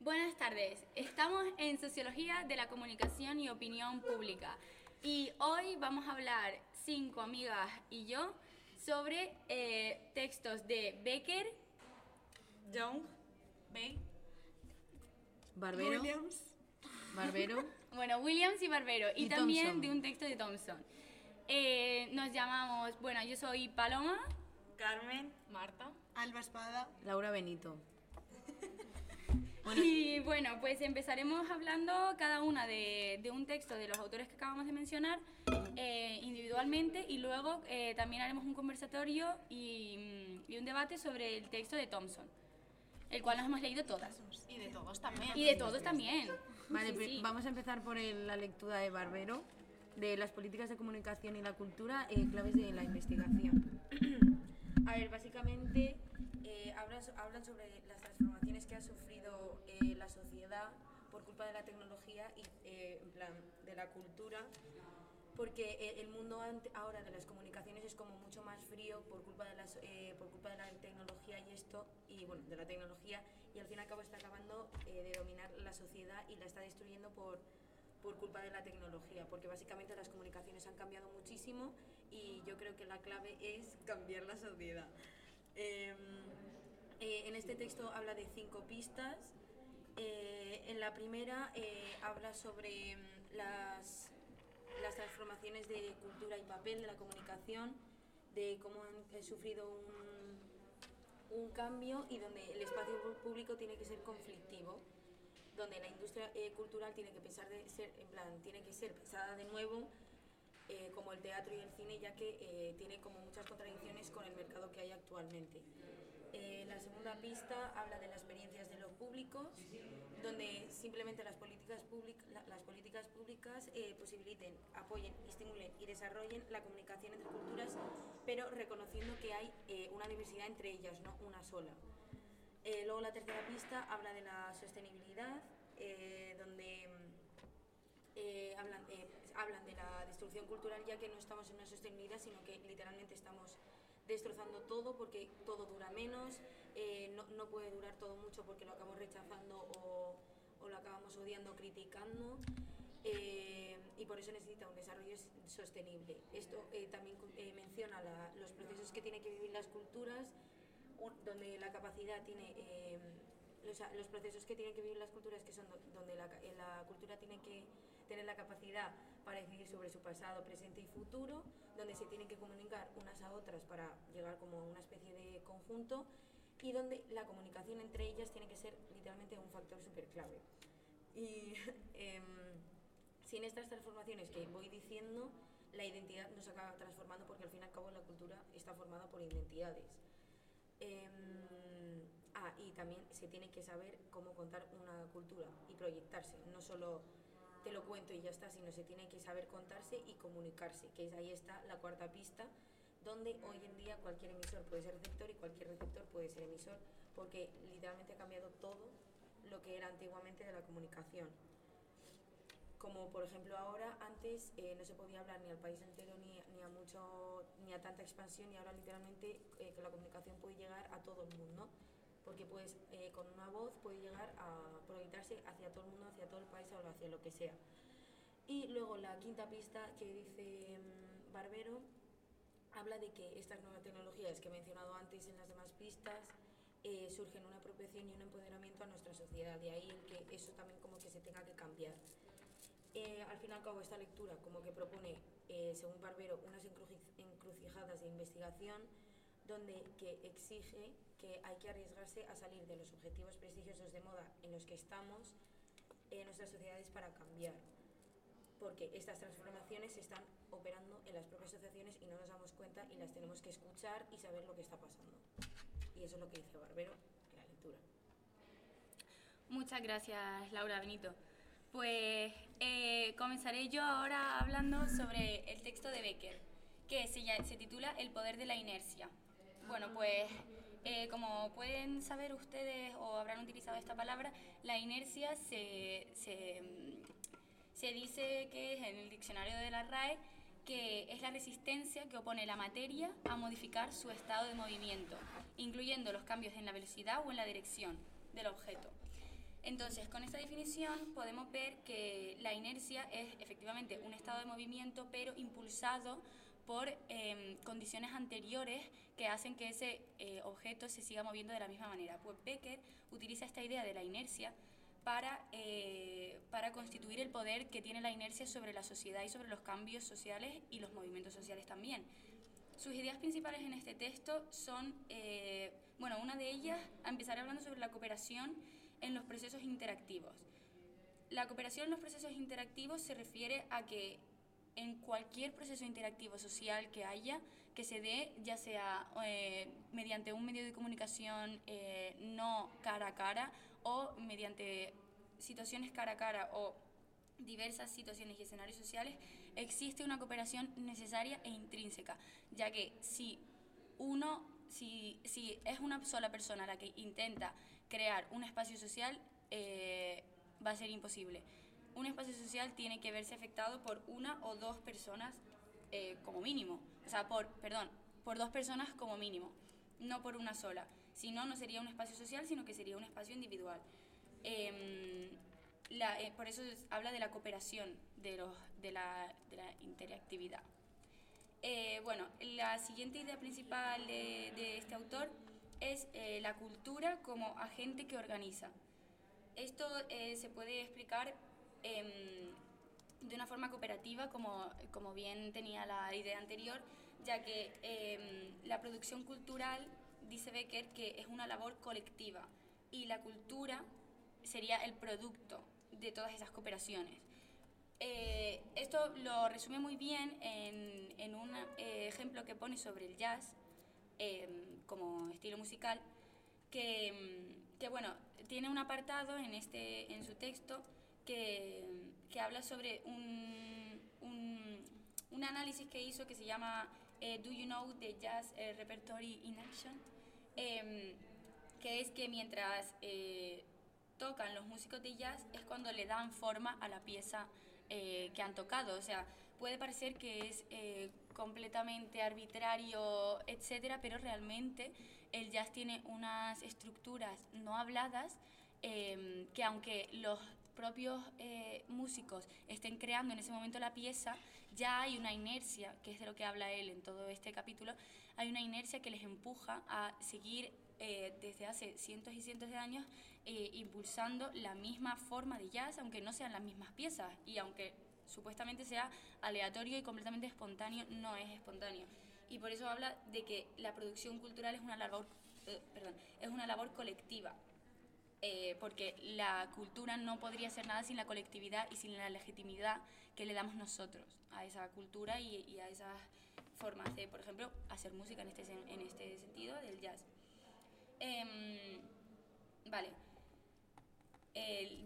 Buenas tardes, estamos en Sociología de la Comunicación y Opinión Pública y hoy vamos a hablar, cinco amigas y yo, sobre eh, textos de Becker, Young, Bay, Barbero. Williams, Barbero. bueno, Williams y Barbero y, Y también Thompson. de un texto de Thompson. Eh, nos llamamos, bueno, yo soy Paloma Carmen, Marta. Alba Espada, Laura Benito. Y bueno, pues empezaremos hablando cada una de, de un texto de los autores que acabamos de mencionar eh, individualmente y luego eh, también haremos un conversatorio y, y un debate sobre el texto de Thompson, el cual nos hemos leído todas. Y de todos también. Y de todos también. Vale, Sí, pri- sí. vamos a empezar por el- la lectura de Barbero, de las políticas de comunicación y la cultura, eh, claves de la investigación. A ver, básicamente eh, hablan, hablan sobre las transformaciones que ha sufrido eh, la sociedad por culpa de la tecnología y eh, en plan, de la cultura, porque el mundo ahora de las comunicaciones es como mucho más frío por culpa de las por culpa de la tecnología y esto y bueno de la tecnología y al fin y al cabo está acabando de dominar la sociedad y la está destruyendo por por culpa de la tecnología porque básicamente las comunicaciones han cambiado muchísimo y yo creo que la clave es cambiar la sociedad. Em, eh, en este texto habla de cinco pistas eh, en la primera eh, habla sobre mm, las, transformaciones de cultura y papel de la comunicación, de cómo han sufrido un, cambio y donde el espacio público tiene que ser conflictivo, donde la industria eh, cultural tiene que pensar de ser, en plan, tiene que ser pensada de nuevo como el teatro y el cine, ya que tiene como muchas contradicciones con el mercado que hay actualmente. Eh, la segunda pista habla de las experiencias de los públicos, donde simplemente las políticas, públicas eh, posibiliten, apoyen, estimulen y desarrollen la comunicación entre culturas, pero reconociendo que hay eh, una diversidad entre ellas, no una sola. Eh, luego la tercera pista habla de la sostenibilidad, donde hablan, hablan de la destrucción cultural ya que no estamos en una sostenibilidad, sino que literalmente estamos destrozando todo porque todo dura menos, eh, no, no puede durar todo mucho porque lo acabamos rechazando o, o lo acabamos odiando, criticando. eh, y por eso necesita un desarrollo sostenible. Esto eh, también eh, menciona la- los procesos que tienen que vivir las culturas, donde la capacidad tiene eh, los, los procesos que tienen que vivir las culturas que son do- donde la, la cultura tiene que tener la capacidad para decidir sobre su pasado, presente y futuro, donde se tienen que comunicar unas a otras para llegar como a una especie de conjunto y donde la comunicación entre ellas tiene que ser literalmente un factor súper clave. Y em, sin estas transformaciones que voy diciendo, la identidad no se acaba transformando porque al fin y al cabo la cultura está formada por identidades. Em, ah, y también se tiene que saber cómo contar una cultura y proyectarse, no solo te lo cuento y ya está, sino se tiene que saber contarse y comunicarse, que es ahí está la cuarta pista, donde hoy en día cualquier emisor puede ser receptor y cualquier receptor puede ser emisor, porque literalmente ha cambiado todo lo que era antiguamente de la comunicación. Como por ejemplo ahora antes eh, no se podía hablar ni al país entero ni, ni a mucho ni a tanta expansión y ahora literalmente eh, la comunicación puede llegar a todo el mundo porque pues eh, con una voz puede llegar a proyectarse hacia todo el mundo hacia todo el país o hacia lo que sea y luego la quinta pista que dice mm, Barbero habla de que estas nuevas tecnologías que he mencionado antes en las demás pistas eh, surgen una apropiación y un empoderamiento a nuestra sociedad, de ahí el que eso también como que se tenga que cambiar. Eh, al fin y al cabo esta lectura como que propone, eh, según Barbero, unas encruci- encrucijadas de investigación donde que exige que hay que arriesgarse a salir de los objetivos prestigiosos de moda en los que estamos en nuestras sociedades para cambiar porque estas transformaciones se están operando en las propias asociaciones y no nos damos cuenta y las tenemos que escuchar y saber lo que está pasando. Y eso es lo que dice Barbero en la lectura. Muchas gracias, Laura Benito. Pues eh, comenzaré yo ahora hablando sobre el texto de Becker, que se, se titula El poder de la inercia. Bueno, pues eh, como pueden saber ustedes o habrán utilizado esta palabra, la inercia se, se, se dice que es en el diccionario de la RAE que es la resistencia que opone la materia a modificar su estado de movimiento, incluyendo los cambios en la velocidad o en la dirección del objeto. Entonces, con esta definición podemos ver que la inercia es efectivamente un estado de movimiento, pero impulsado por em, condiciones anteriores que hacen que ese eh, objeto se siga moviendo de la misma manera. Pues Becker utiliza esta idea de la inercia para, eh, para constituir el poder que tiene la inercia sobre la sociedad y sobre los cambios sociales y los movimientos sociales también. Sus ideas principales en este texto son, eh, bueno, una de ellas, empezaré hablando sobre la cooperación en los procesos interactivos. La cooperación en los procesos interactivos se refiere a que en cualquier proceso interactivo social que haya, que se dé, ya sea eh, mediante un medio de comunicación eh, no cara a cara o mediante situaciones cara a cara o diversas situaciones y escenarios sociales, existe una cooperación necesaria e intrínseca, ya que si uno, si, si es una sola persona la que intenta crear un espacio social, eh, va a ser imposible. Un espacio social tiene que verse afectado por una o dos personas eh, como mínimo. O sea, por, perdón, por dos personas como mínimo, no por una sola. Si no, no sería un espacio social, sino que sería un espacio individual. Em, eh, por eso habla de la cooperación, de, los, de, la, interactividad. bueno, la siguiente idea principal de, este autor es eh, la cultura como agente que organiza. Esto eh, se puede explicar em, de una forma cooperativa, como, como, bien tenía la idea anterior, ya que em, la producción cultural, dice Becker, que es una labor colectiva y la cultura sería el producto de todas esas cooperaciones. Eh, esto lo resume muy bien en, en un ejemplo que pone sobre el jazz, em, como estilo musical, que, que, bueno, tiene un apartado en, este, en su texto que, que habla sobre un, un, un, análisis que hizo que se llama eh, Do You Know the Jazz eh, Repertory in Action? Em, que es que mientras eh, tocan los músicos de jazz es cuando le dan forma a la pieza que han tocado. O sea, puede parecer que es completamente arbitrario, etcétera, pero realmente el jazz tiene unas estructuras no habladas em, que aunque los propios eh, músicos estén creando en ese momento la pieza, ya hay una inercia, que es de lo que habla él en todo este capítulo, hay una inercia que les empuja a seguir eh, desde hace cientos y cientos de años eh, impulsando la misma forma de jazz, aunque no sean las mismas piezas y aunque supuestamente sea aleatorio y completamente espontáneo, no es espontáneo. Y por eso habla de que la producción cultural es una labor, es una labor colectiva. Eh, porque la cultura no podría ser nada sin la colectividad y sin la legitimidad que le damos nosotros a esa cultura y, a esas formas de, por ejemplo, hacer música en este, en este sentido del jazz. Em, vale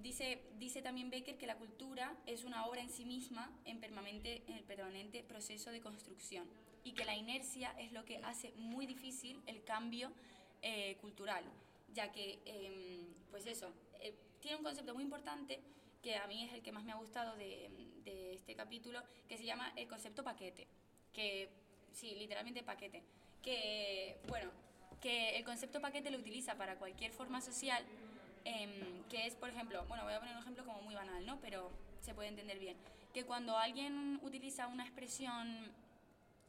dice, dice también Becker que la cultura es una obra en sí misma en permanente, en permanente proceso de construcción y que la inercia es lo que hace muy difícil el cambio eh, cultural, ya que, em, pues eso, eh, tiene un concepto muy importante que a mí es el que más me ha gustado de, de este capítulo, que se llama el concepto paquete, que, sí, literalmente paquete, que, bueno, que el concepto paquete lo utiliza para cualquier forma social Em, que es, por ejemplo, bueno, voy a poner un ejemplo como muy banal, ¿no? Pero se puede entender bien. Que cuando alguien utiliza una expresión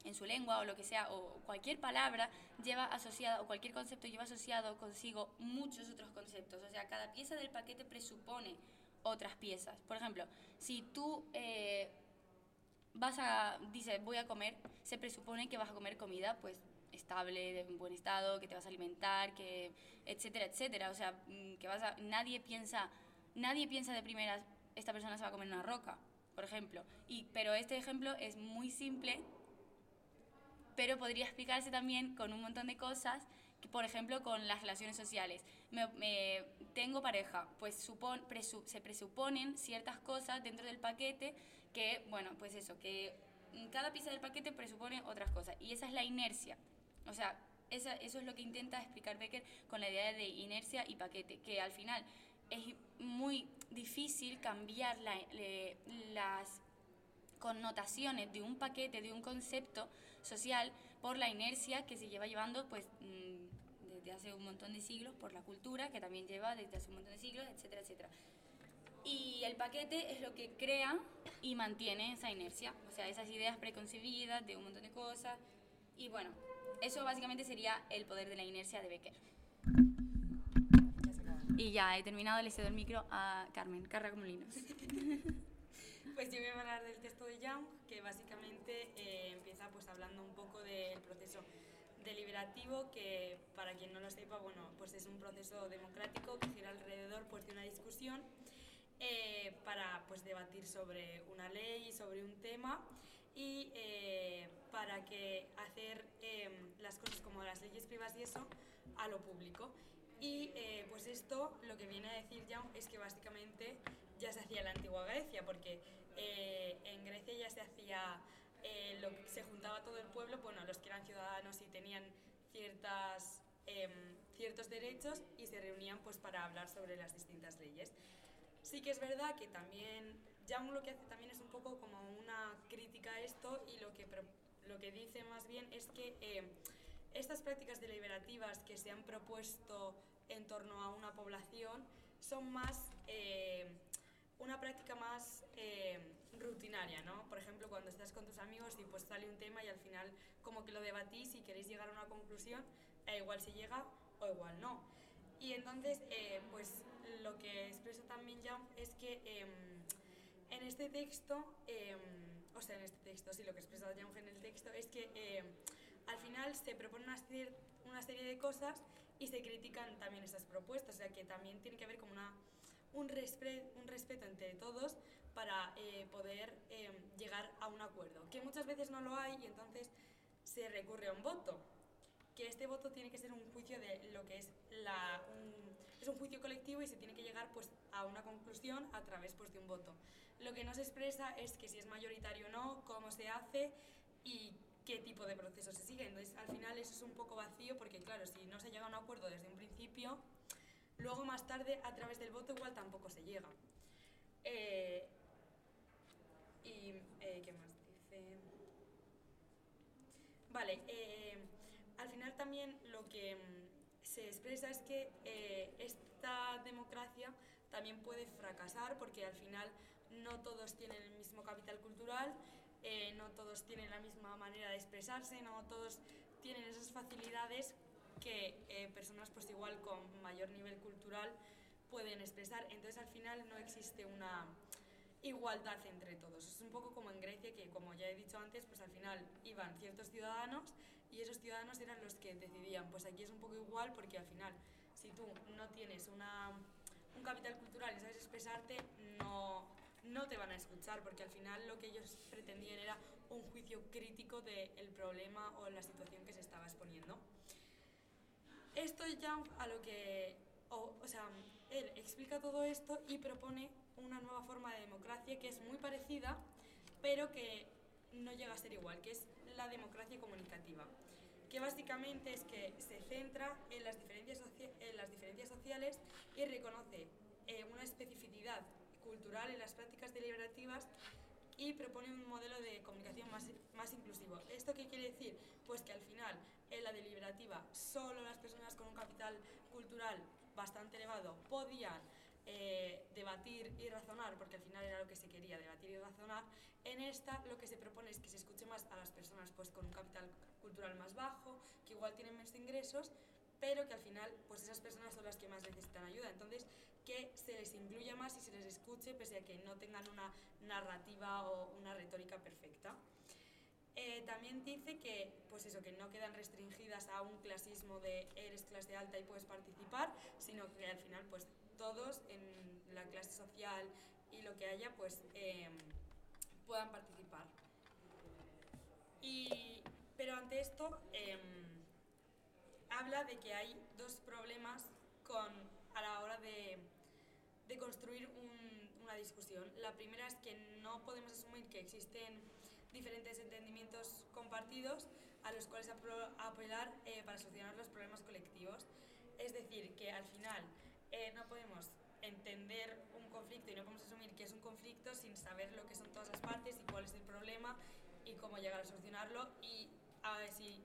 en su lengua o lo que sea, o cualquier palabra lleva asociada, o cualquier concepto lleva asociado consigo muchos otros conceptos. O sea, cada pieza del paquete presupone otras piezas. Por ejemplo, si tú eh, vas a, dices, voy a comer, se presupone que vas a comer comida, pues estable, de buen estado, que te vas a alimentar, que etcétera, etcétera. O sea, mm, que vas a, nadie piensa, nadie piensa de primeras, esta persona se va a comer una roca, por ejemplo. Y, pero este ejemplo es muy simple, pero podría explicarse también con un montón de cosas, que, por ejemplo, con las relaciones sociales. Me, tengo pareja, pues supon, se presuponen ciertas cosas dentro del paquete que, bueno, pues eso, que cada pieza del paquete presupone otras cosas. Y esa es la inercia. O sea, eso es lo que intenta explicar Becker con la idea de inercia y paquete, que al final es muy difícil cambiar las connotaciones de un paquete, de un concepto social, por la inercia que se lleva llevando pues, mm, desde hace un montón de siglos, por la cultura que también lleva desde hace un montón de siglos, etcétera, etcétera. el paquete es lo que crea y mantiene esa inercia, o sea, esas ideas preconcebidas de un montón de cosas. Y bueno, eso básicamente sería el poder de la inercia de Becker. Y ya he terminado, le cedo el micro a Carmen, Carra como Linos. Pues yo voy a hablar del texto de Young, que básicamente eh, empieza pues hablando un poco del proceso deliberativo, que para quien no lo sepa, bueno, pues es un proceso democrático que gira alrededor pues, de una discusión eh, para pues, debatir sobre una ley, sobre un tema y eh, para que hacer em, las cosas como las leyes privadas y eso a lo público. Y eh, pues esto lo que viene a decir Young es que básicamente ya se hacía en la antigua Grecia, porque en Grecia ya se hacía lo que se juntaba todo el pueblo, bueno, los que eran ciudadanos y tenían ciertas, em, ciertos derechos y se reunían pues para hablar sobre las distintas leyes. Sí que es verdad que también Young lo que hace también es un poco como una crítica a esto y lo que, lo que dice más bien es que eh, estas prácticas deliberativas que se han propuesto en torno a una población son más eh, una práctica más eh, rutinaria, ¿no? Por ejemplo, cuando estás con tus amigos y pues sale un tema y al final como que lo debatís y queréis llegar a una conclusión, igual se llega o igual no. Y entonces, pues lo que expresa también Young es que em, en este texto, em, o sea, en este texto, sí, lo que expresa Young en el texto es que em, al final se propone una, una, serie de cosas y se critican también esas propuestas, o sea, que también tiene que haber como una, un, respeto entre todos para eh, poder llegar a un acuerdo, que muchas veces no lo hay y entonces se recurre a un voto, que este voto tiene que ser un juicio de lo que es la, es un juicio colectivo y se tiene que llegar pues, a una conclusión a través pues, de un voto. Lo que no se expresa es que si es mayoritario o no, cómo se hace y qué tipo de proceso se sigue. Entonces, al final eso es un poco vacío porque, claro, si no se llega a un acuerdo desde un principio, luego más tarde a través del voto igual tampoco se llega. Eh, ¿Y eh, qué más dice? Vale, eh, al final también lo que mm, se expresa es que esta democracia también puede fracasar porque al final no todos tienen el mismo capital cultural, no todos tienen la misma manera de expresarse, no todos tienen esas facilidades que eh, personas pues igual con mayor nivel cultural pueden expresar. Entonces al final no existe una igualdad entre todos. Es un poco como en Grecia que como ya he dicho antes, pues al final iban ciertos ciudadanos y esos ciudadanos eran los que decidían. Pues aquí es un poco igual porque al final, si tú no tienes una, un capital cultural y sabes expresarte, no, no te van a escuchar porque al final lo que ellos pretendían era un juicio crítico del problema o la situación que se estaba exponiendo. Esto ya a lo que, o, o sea, él explica todo esto y propone una nueva forma de democracia que es muy parecida, pero que no llega a ser igual, que es la democracia comunicativa, que básicamente es que se centra en las diferencias, en las diferencias sociales y reconoce eh, una especificidad cultural en las prácticas deliberativas y propone un modelo de comunicación más, más inclusivo. ¿Esto qué quiere decir? Pues que al final en la deliberativa solo las personas con un capital cultural bastante elevado podían eh, debatir y razonar, porque al final era lo que se quería, debatir y razonar. En esta lo que se propone es que se escuche más a las personas pues, con un capital cultural más bajo, que igual tienen menos ingresos, pero que al final pues esas personas son las que más necesitan ayuda. Entonces, que se les incluya más y se les escuche pese a que no tengan una narrativa o una retórica perfecta. Eh, también dice que, pues eso, que no quedan restringidas a un clasismo de eres clase alta y puedes participar, sino que al final pues todos en la clase social y lo que haya, pues em, puedan participar. Y, pero ante esto, em, habla de que hay dos problemas con, a la hora de, de construir una discusión. La primera es que no podemos asumir que existen diferentes entendimientos compartidos a los cuales apelar eh, para solucionar los problemas colectivos. Es decir, que al final eh, no podemos entender un conflicto y no podemos asumir que es un conflicto sin saber lo que son todas las partes y cuál es el problema y cómo llegar a solucionarlo y a ver si...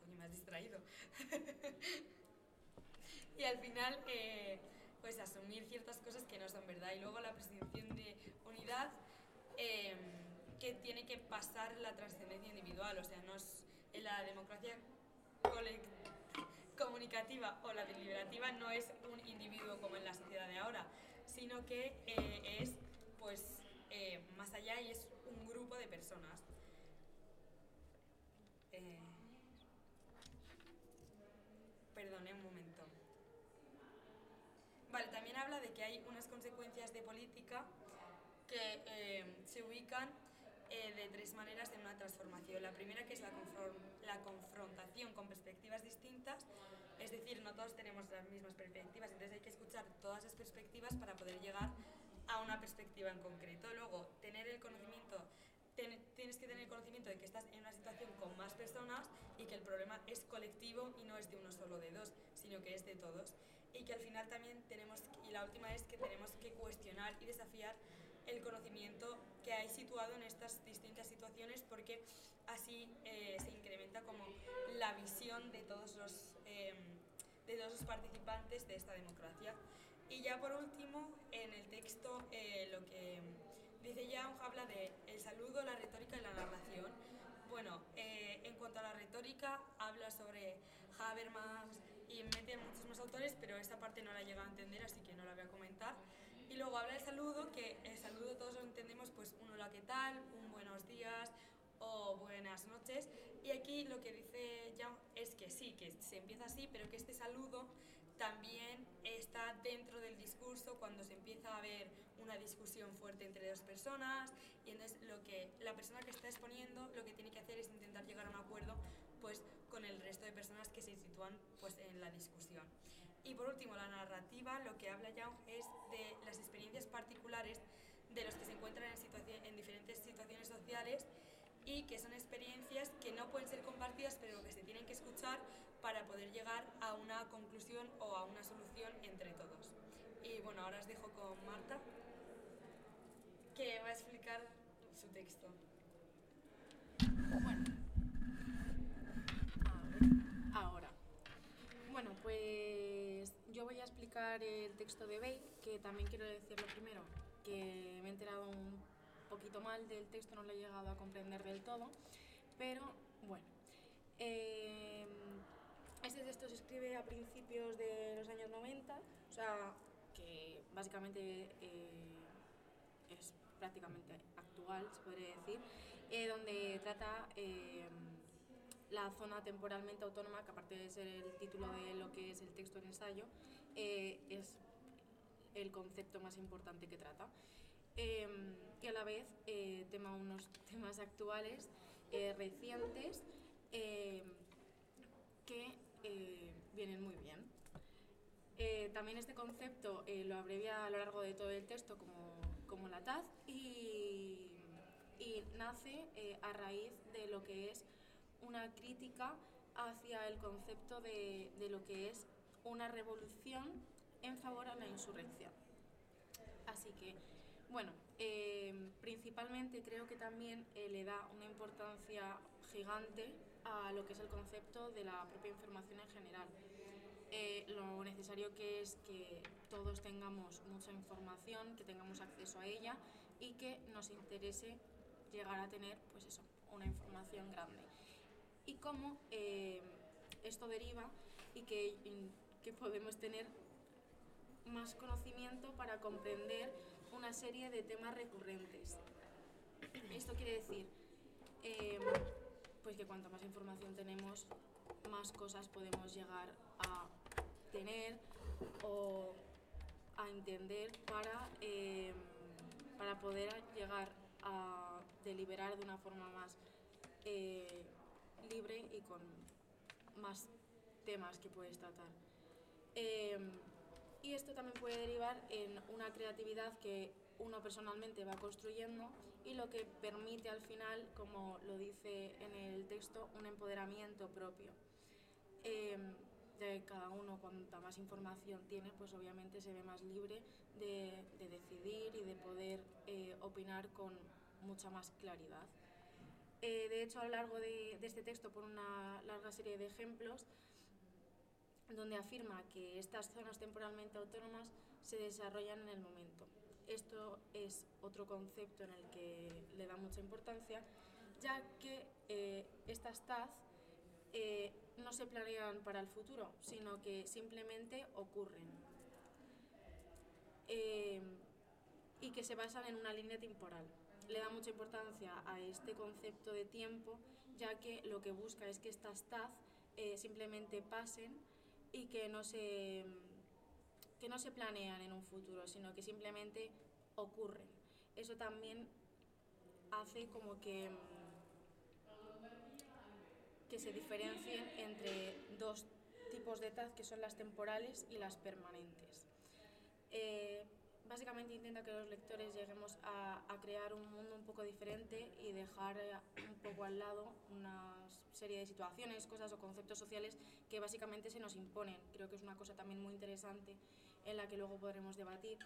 Coño, me has distraído. y al final, eh, pues asumir ciertas cosas que no son verdad. Y luego la presunción em, que tiene que pasar la trascendencia individual, o sea, no es en la democracia comunicativa o la deliberativa no es un individuo como en la sociedad de ahora, sino que eh, es pues eh, más allá y es un grupo de personas. Eh, perdone un momento. Vale, también habla de que hay unas consecuencias de política que eh, se ubican eh, de tres maneras en una transformación. La primera que es la, la confrontación con perspectivas distintas, es decir, no todos tenemos las mismas perspectivas, entonces hay que escuchar todas las perspectivas para poder llegar a una perspectiva en concreto. Luego, tener el conocimiento tienes que tener conocimiento de que estás en una situación con más personas y que el problema es colectivo y no es de uno solo, de dos, sino que es de todos. Y que al final también tenemos, y la última es que tenemos que cuestionar y desafiar el conocimiento que hay situado en estas distintas situaciones porque así eh, se incrementa como la visión de todos los, em, de todos los participantes de esta democracia. Y ya por último, en el texto eh, lo que Dice Young, habla de el saludo, la retórica y la narración. Bueno, eh, en cuanto a la retórica, habla sobre Habermas y mete muchos más autores, pero esta parte no la llega a entender, así que no la voy a comentar. Y luego habla del saludo, que el saludo todos lo entendemos, pues un hola, ¿qué tal? Un buenos días o buenas noches. Y aquí lo que dice Young es que sí, que se empieza así, pero que este saludo también está dentro del discurso cuando se empieza a ver una discusión fuerte entre dos personas y entonces lo que la persona que está exponiendo lo que tiene que hacer es intentar llegar a un acuerdo pues con el resto de personas que se sitúan pues en la discusión. Y por último, la narrativa, lo que habla Young es de las experiencias particulares de los que se encuentran en, en diferentes situaciones sociales y que son experiencias que no pueden ser compartidas pero que se tienen que escuchar para poder llegar a una conclusión o a una solución entre todos. Y bueno, ahora os dejo con Marta que va a explicar su texto. Bueno, ahora. Bueno, pues yo voy a explicar el texto de Bey, que también quiero decirlo primero, que me he enterado un poquito mal del texto, no lo he llegado a comprender del todo, pero bueno. Eh, este texto se escribe a principios de los años 90, o sea, que básicamente eh, es prácticamente actual, se podría decir, eh, donde trata eh, la zona temporalmente autónoma, que aparte de ser el título de lo que es el texto en ensayo, eh, es el concepto más importante que trata. y a la vez tema unos temas actuales, recientes, que vienen muy bien. también este concepto lo abrevia a lo largo de todo el texto como como la TAZ y, nace eh, a raíz de lo que es una crítica hacia el concepto de, lo que es una revolución en favor a la insurrección. Así que, bueno, eh, principalmente creo que también eh, le da una importancia gigante a lo que es el concepto de la propia información en general. lo necesario que es que todos tengamos mucha información, que tengamos acceso a ella y que nos interese llegar a tener pues eso, una información grande. Y cómo eh, esto deriva y que, que podemos tener más conocimiento para comprender una serie de temas recurrentes. Esto quiere decir eh, pues que cuanto más información tenemos, más cosas podemos llegar a tener o a entender para, em, para poder llegar a deliberar de una forma más eh, libre y con más temas que puedes tratar. Em, y esto también puede derivar en una creatividad que uno personalmente va construyendo y lo que permite al final, como lo dice en el texto, un empoderamiento propio. Em, de cada uno, cuanta más información tiene, pues obviamente se ve más libre de, decidir y de poder eh, opinar con mucha más claridad. Eh, de hecho, a lo largo de, este texto por una larga serie de ejemplos donde afirma que estas zonas temporalmente autónomas se desarrollan en el momento. esto es otro concepto en el que le da mucha importancia, ya que eh, estas TAZ eh, no se planean para el futuro, sino que simplemente ocurren. Eh, y que se basan en una línea temporal. Le da mucha importancia a este concepto de tiempo, ya que lo que busca es que estas TAZ simplemente pasen y que no se que no se planean en un futuro, sino que simplemente ocurren. Eso también hace como que, mm, que se diferencien entre dos tipos de TAZ, que son las temporales y las permanentes. Eh, básicamente intenta que los lectores lleguemos a, crear un mundo un poco diferente y dejar eh, un poco al lado una serie de situaciones, cosas o conceptos sociales que básicamente se nos imponen. Creo que es una cosa también muy interesante en la que luego podremos debatir,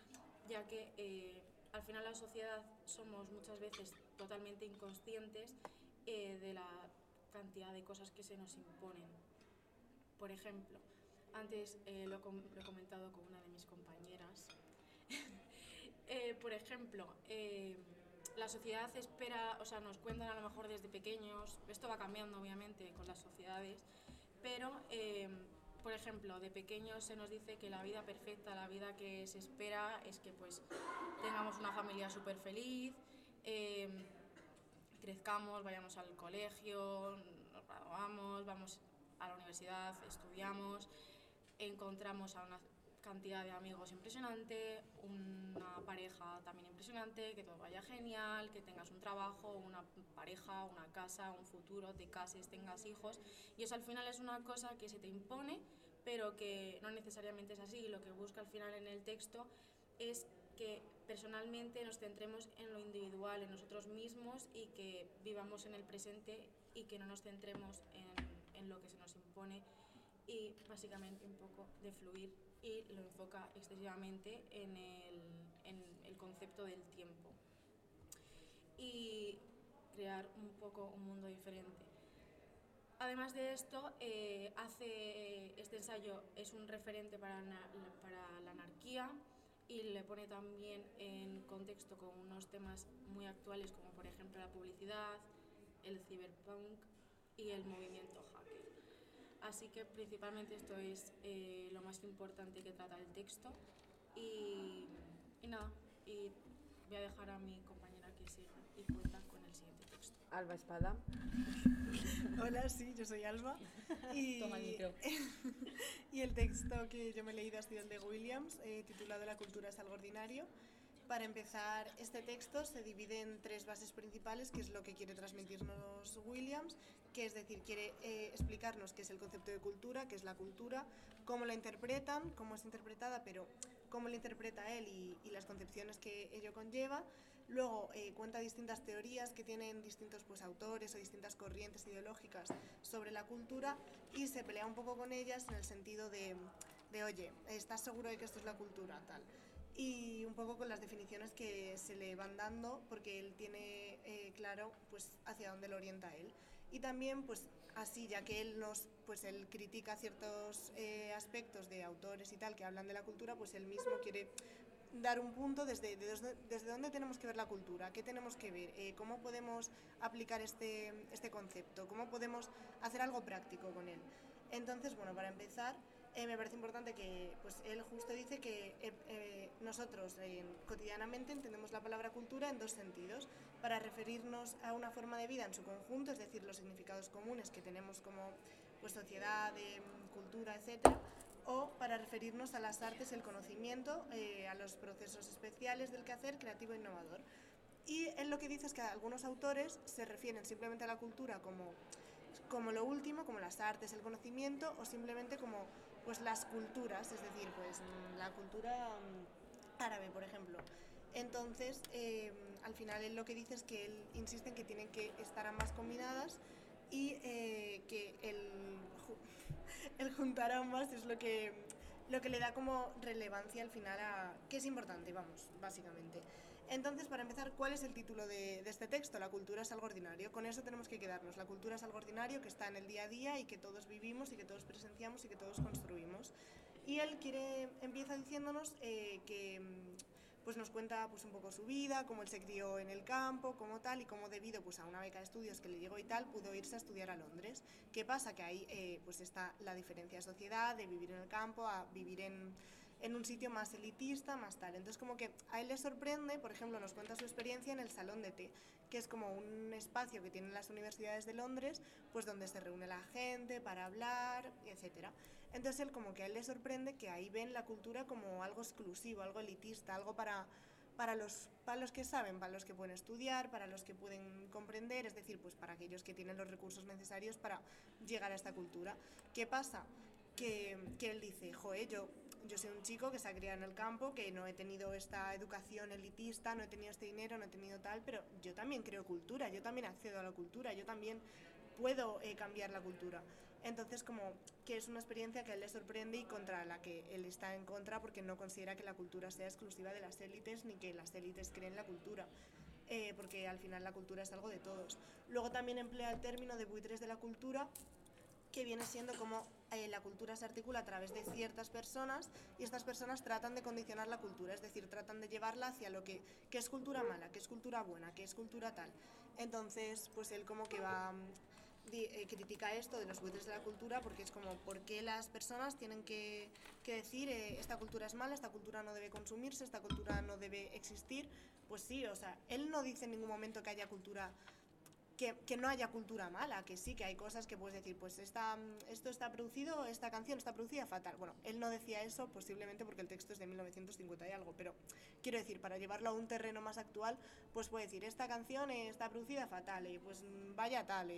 ya que eh, al final la sociedad somos muchas veces totalmente inconscientes eh, de la cantidad de cosas que se nos imponen. Por ejemplo, antes lo, lo, he comentado con una de mis compañeras. Por ejemplo, la sociedad espera, o sea, nos cuentan a lo mejor desde pequeños, esto va cambiando obviamente con las sociedades, pero por ejemplo, de pequeños se nos dice que la vida perfecta, la vida que se espera es que pues tengamos una familia súper feliz, crezcamos, vayamos al colegio, nos graduamos, vamos a la universidad, estudiamos, encontramos a una cantidad de amigos impresionante, una pareja también impresionante, que todo vaya genial, que tengas un trabajo, una pareja, una casa, un futuro, te cases, tengas hijos. Y eso al final es una cosa que se te impone, pero que no necesariamente es así. Lo que busca al final en el texto es que personalmente nos centremos en lo individual, en nosotros mismos y que vivamos en el presente y que no nos centremos en, en lo que se nos impone y básicamente un poco de fluir y lo enfoca excesivamente en el, en el concepto del tiempo y crear un poco un mundo diferente. Además de esto, eh, hace este ensayo es un referente para, para la anarquía y le pone también en contexto con unos temas muy actuales como por ejemplo la publicidad, el cyberpunk y el movimiento Así que principalmente esto es eh, lo más importante que trata el texto. Y, y, nada, y voy a dejar a mi compañera que siga y cuenta con el siguiente texto. Alba Espada. Hola, sí, yo soy Alba. Y, Toma el micro. y el texto que yo me he leído ha sido el de Williams, eh, titulado La cultura es algo ordinario. Para empezar, este texto se divide en tres bases principales, que es lo que quiere transmitirnos Williams, que es decir, quiere eh, explicarnos qué es el concepto de cultura, qué es la cultura, cómo la interpretan, cómo es interpretada, pero cómo la interpreta él y, las concepciones que ello conlleva. Luego eh, cuenta distintas teorías que tienen distintos pues, autores o distintas corrientes ideológicas sobre la cultura y se pelea un poco con ellas en el sentido de, de oye, ¿estás seguro de que esto es la cultura? Tal y un poco con las definiciones que se le van dando porque él tiene eh, claro pues hacia dónde lo orienta él y también pues así ya que él nos pues él critica ciertos eh, aspectos de autores y tal que hablan de la cultura pues él mismo quiere dar un punto desde, desde, desde dónde tenemos que ver la cultura, qué tenemos que ver, eh, cómo podemos aplicar este, este concepto, cómo podemos hacer algo práctico con él. Entonces, bueno, para empezar, eh, me parece importante que pues, él justo dice que eh, eh, nosotros cotidianamente entendemos la palabra cultura en dos sentidos, para referirnos a una forma de vida en su conjunto, es decir, los significados comunes que tenemos como pues, sociedad, cultura, etc., o para referirnos a las artes, el conocimiento, a los procesos especiales del quehacer creativo e innovador. Y él lo que dice es que algunos autores se refieren simplemente a la cultura como, como lo último, como las artes, el conocimiento, o simplemente como pues las culturas, es decir, pues mm, la cultura mm, árabe, por ejemplo. Entonces, em, al final él lo que dice es que él insiste en que tienen que estar ambas combinadas y eh, que el, el, juntar ambas es lo que, lo que le da como relevancia al final a... que es importante, vamos, básicamente. Entonces, para empezar, ¿cuál es el título de, este texto? La cultura es algo ordinario. Con eso tenemos que quedarnos. La cultura es algo ordinario que está en el día a día y que todos vivimos y que todos presenciamos y que todos construimos. Y él quiere, empieza diciéndonos eh, que pues nos cuenta pues un poco su vida, cómo él se crió en el campo, cómo tal, y cómo debido pues a una beca de estudios que le llegó y tal, pudo irse a estudiar a Londres. ¿Qué pasa? Que ahí eh, pues está la diferencia de sociedad, de vivir en el campo, a vivir en, en un sitio más elitista, más tal. Entonces como que a él le sorprende, por ejemplo, nos cuenta su experiencia en el Salón de Té, que es como un espacio que tienen las universidades de Londres, pues donde se reúne la gente para hablar, etcétera. Entonces él como que a él le sorprende que ahí ven la cultura como algo exclusivo, algo elitista, algo para, para, los, para los que saben, para los que pueden estudiar, para los que pueden comprender, es decir, pues para aquellos que tienen los recursos necesarios para llegar a esta cultura. ¿Qué pasa? Que, que él dice, joe, yo, yo soy un chico que se ha criado en el campo, que no he tenido esta educación elitista, no he tenido este dinero, no he tenido tal, pero yo también creo cultura, yo también accedo a la cultura, yo también puedo eh, cambiar la cultura. Entonces, como que es una experiencia que a él le sorprende y contra la que él está en contra porque no considera que la cultura sea exclusiva de las élites ni que las élites creen la cultura. Eh, porque al final la cultura es algo de todos. Luego también emplea el término de buitres de la cultura, que viene siendo como eh, la cultura se articula a través de ciertas personas y estas personas tratan de condicionar la cultura, es decir, tratan de llevarla hacia lo que, que es cultura mala, que es cultura buena, que es cultura tal. Entonces, pues él como que va eh, critica esto de los buitres de la cultura porque es como, ¿por qué las personas tienen que, que decir eh, esta cultura es mala, esta cultura no debe consumirse, esta cultura no debe existir? Pues sí, o sea, él no dice en ningún momento que haya cultura que, no haya cultura mala, que sí, que hay cosas que puedes decir, pues esta, esto está producido, esta canción está producida fatal. Bueno, él no decía eso posiblemente porque el texto es de 1950 y algo, pero quiero decir, para llevarlo a un terreno más actual, pues puede decir, esta canción está producida fatal, y pues vaya tal,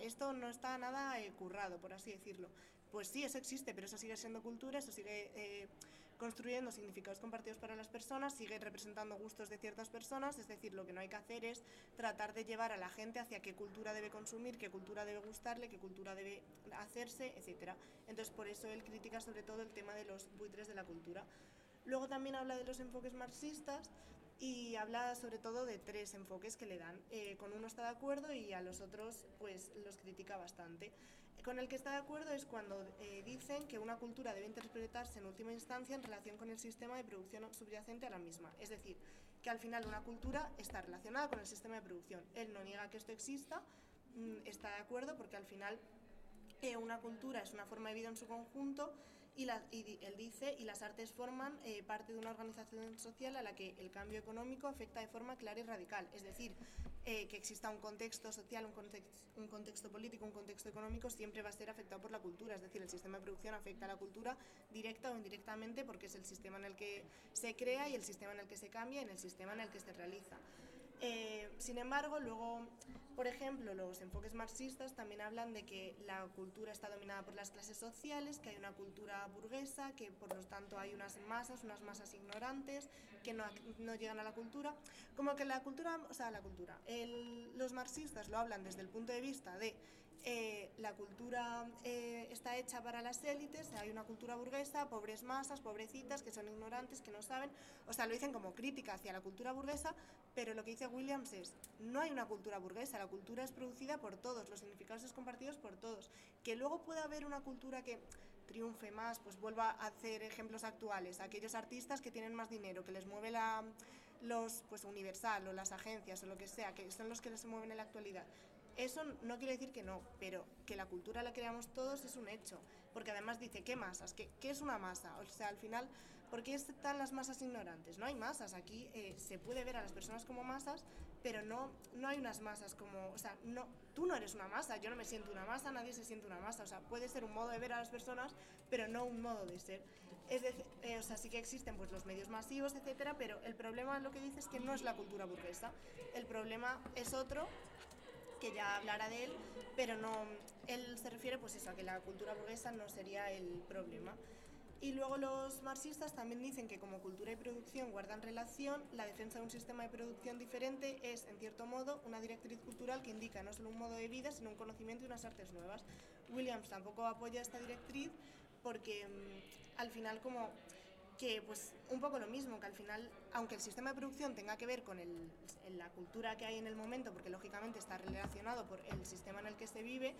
esto no está nada eh, currado, por así decirlo. Pues sí, eso existe, pero eso sigue siendo cultura, eso sigue... Eh, construyendo significados compartidos para las personas, sigue representando gustos de ciertas personas, es decir, lo que no hay que hacer es tratar de llevar a la gente hacia qué cultura debe consumir, qué cultura debe gustarle, qué cultura debe hacerse, etc. Entonces, por eso él critica sobre todo el tema de los buitres de la cultura. Luego también habla de los enfoques marxistas y habla sobre todo de tres enfoques que le dan. Eh, con uno está de acuerdo y a los otros pues los critica bastante. Con el que está de acuerdo es cuando eh, dicen que una cultura debe interpretarse en última instancia en relación con el sistema de producción subyacente a la misma. Es decir, que al final una cultura está relacionada con el sistema de producción. Él no niega que esto exista, mm, está de acuerdo porque al final eh, una cultura es una forma de vida en su conjunto y, él dice, y las artes forman eh, parte de una organización social a la que el cambio económico afecta de forma clara y radical. Es decir, eh, que exista un contexto social, un, un contexto político, un contexto económico, siempre va a ser afectado por la cultura. Es decir, el sistema de producción afecta a la cultura directa o indirectamente porque es el sistema en el que se crea y el sistema en el que se cambia y en el sistema en el que se realiza. Eh, sin embargo, luego, por ejemplo, los enfoques marxistas también hablan de que la cultura está dominada por las clases sociales, que hay una cultura burguesa, que por lo tanto hay unas masas, unas masas ignorantes que no, no llegan a la cultura. Como que la cultura, o sea, la cultura, los marxistas lo hablan desde el punto de vista de eh, la cultura eh, está hecha para las élites, hay una cultura burguesa, pobres masas, pobrecitas, que son ignorantes, que no saben, o sea, lo dicen como crítica hacia la cultura burguesa, pero lo que dice Williams es, no hay una cultura burguesa, la cultura es producida por todos, los significados son compartidos por todos, que luego pueda haber una cultura que triunfe más, pues vuelva a hacer ejemplos actuales, aquellos artistas que tienen más dinero, que les mueve la los pues Universal o las agencias o lo que sea, que son los que les mueven en la actualidad. Eso no quiere decir que no, pero que la cultura la creamos todos es un hecho, porque además dice, ¿qué masas? ¿Qué, es una masa? O sea, al final, ¿por qué están las masas ignorantes? No hay masas, aquí eh, se puede ver a las personas como masas, pero no, no hay unas masas como, o sea, no, tú no eres una masa, yo no me siento una masa, nadie se siente una masa, o sea, puede ser un modo de ver a las personas, pero no un modo de ser. Es decir, eh, o sea, sí que existen pues, los medios masivos, etcétera, pero el problema lo que dice es que no es la cultura burguesa, el problema es otro que ya hablará de él, pero no, él se refiere pues eso, a que la cultura burguesa no sería el problema. Y luego los marxistas también dicen que como cultura y producción guardan relación, la defensa de un sistema de producción diferente es, en cierto modo, una directriz cultural que indica no solo un modo de vida, sino un conocimiento y unas artes nuevas. Williams tampoco apoya esta directriz porque mm, al final como que pues un poco lo mismo, que al final, aunque el sistema de producción tenga que ver con la cultura que hay en el momento, porque lógicamente está relacionado por el sistema en el que se vive,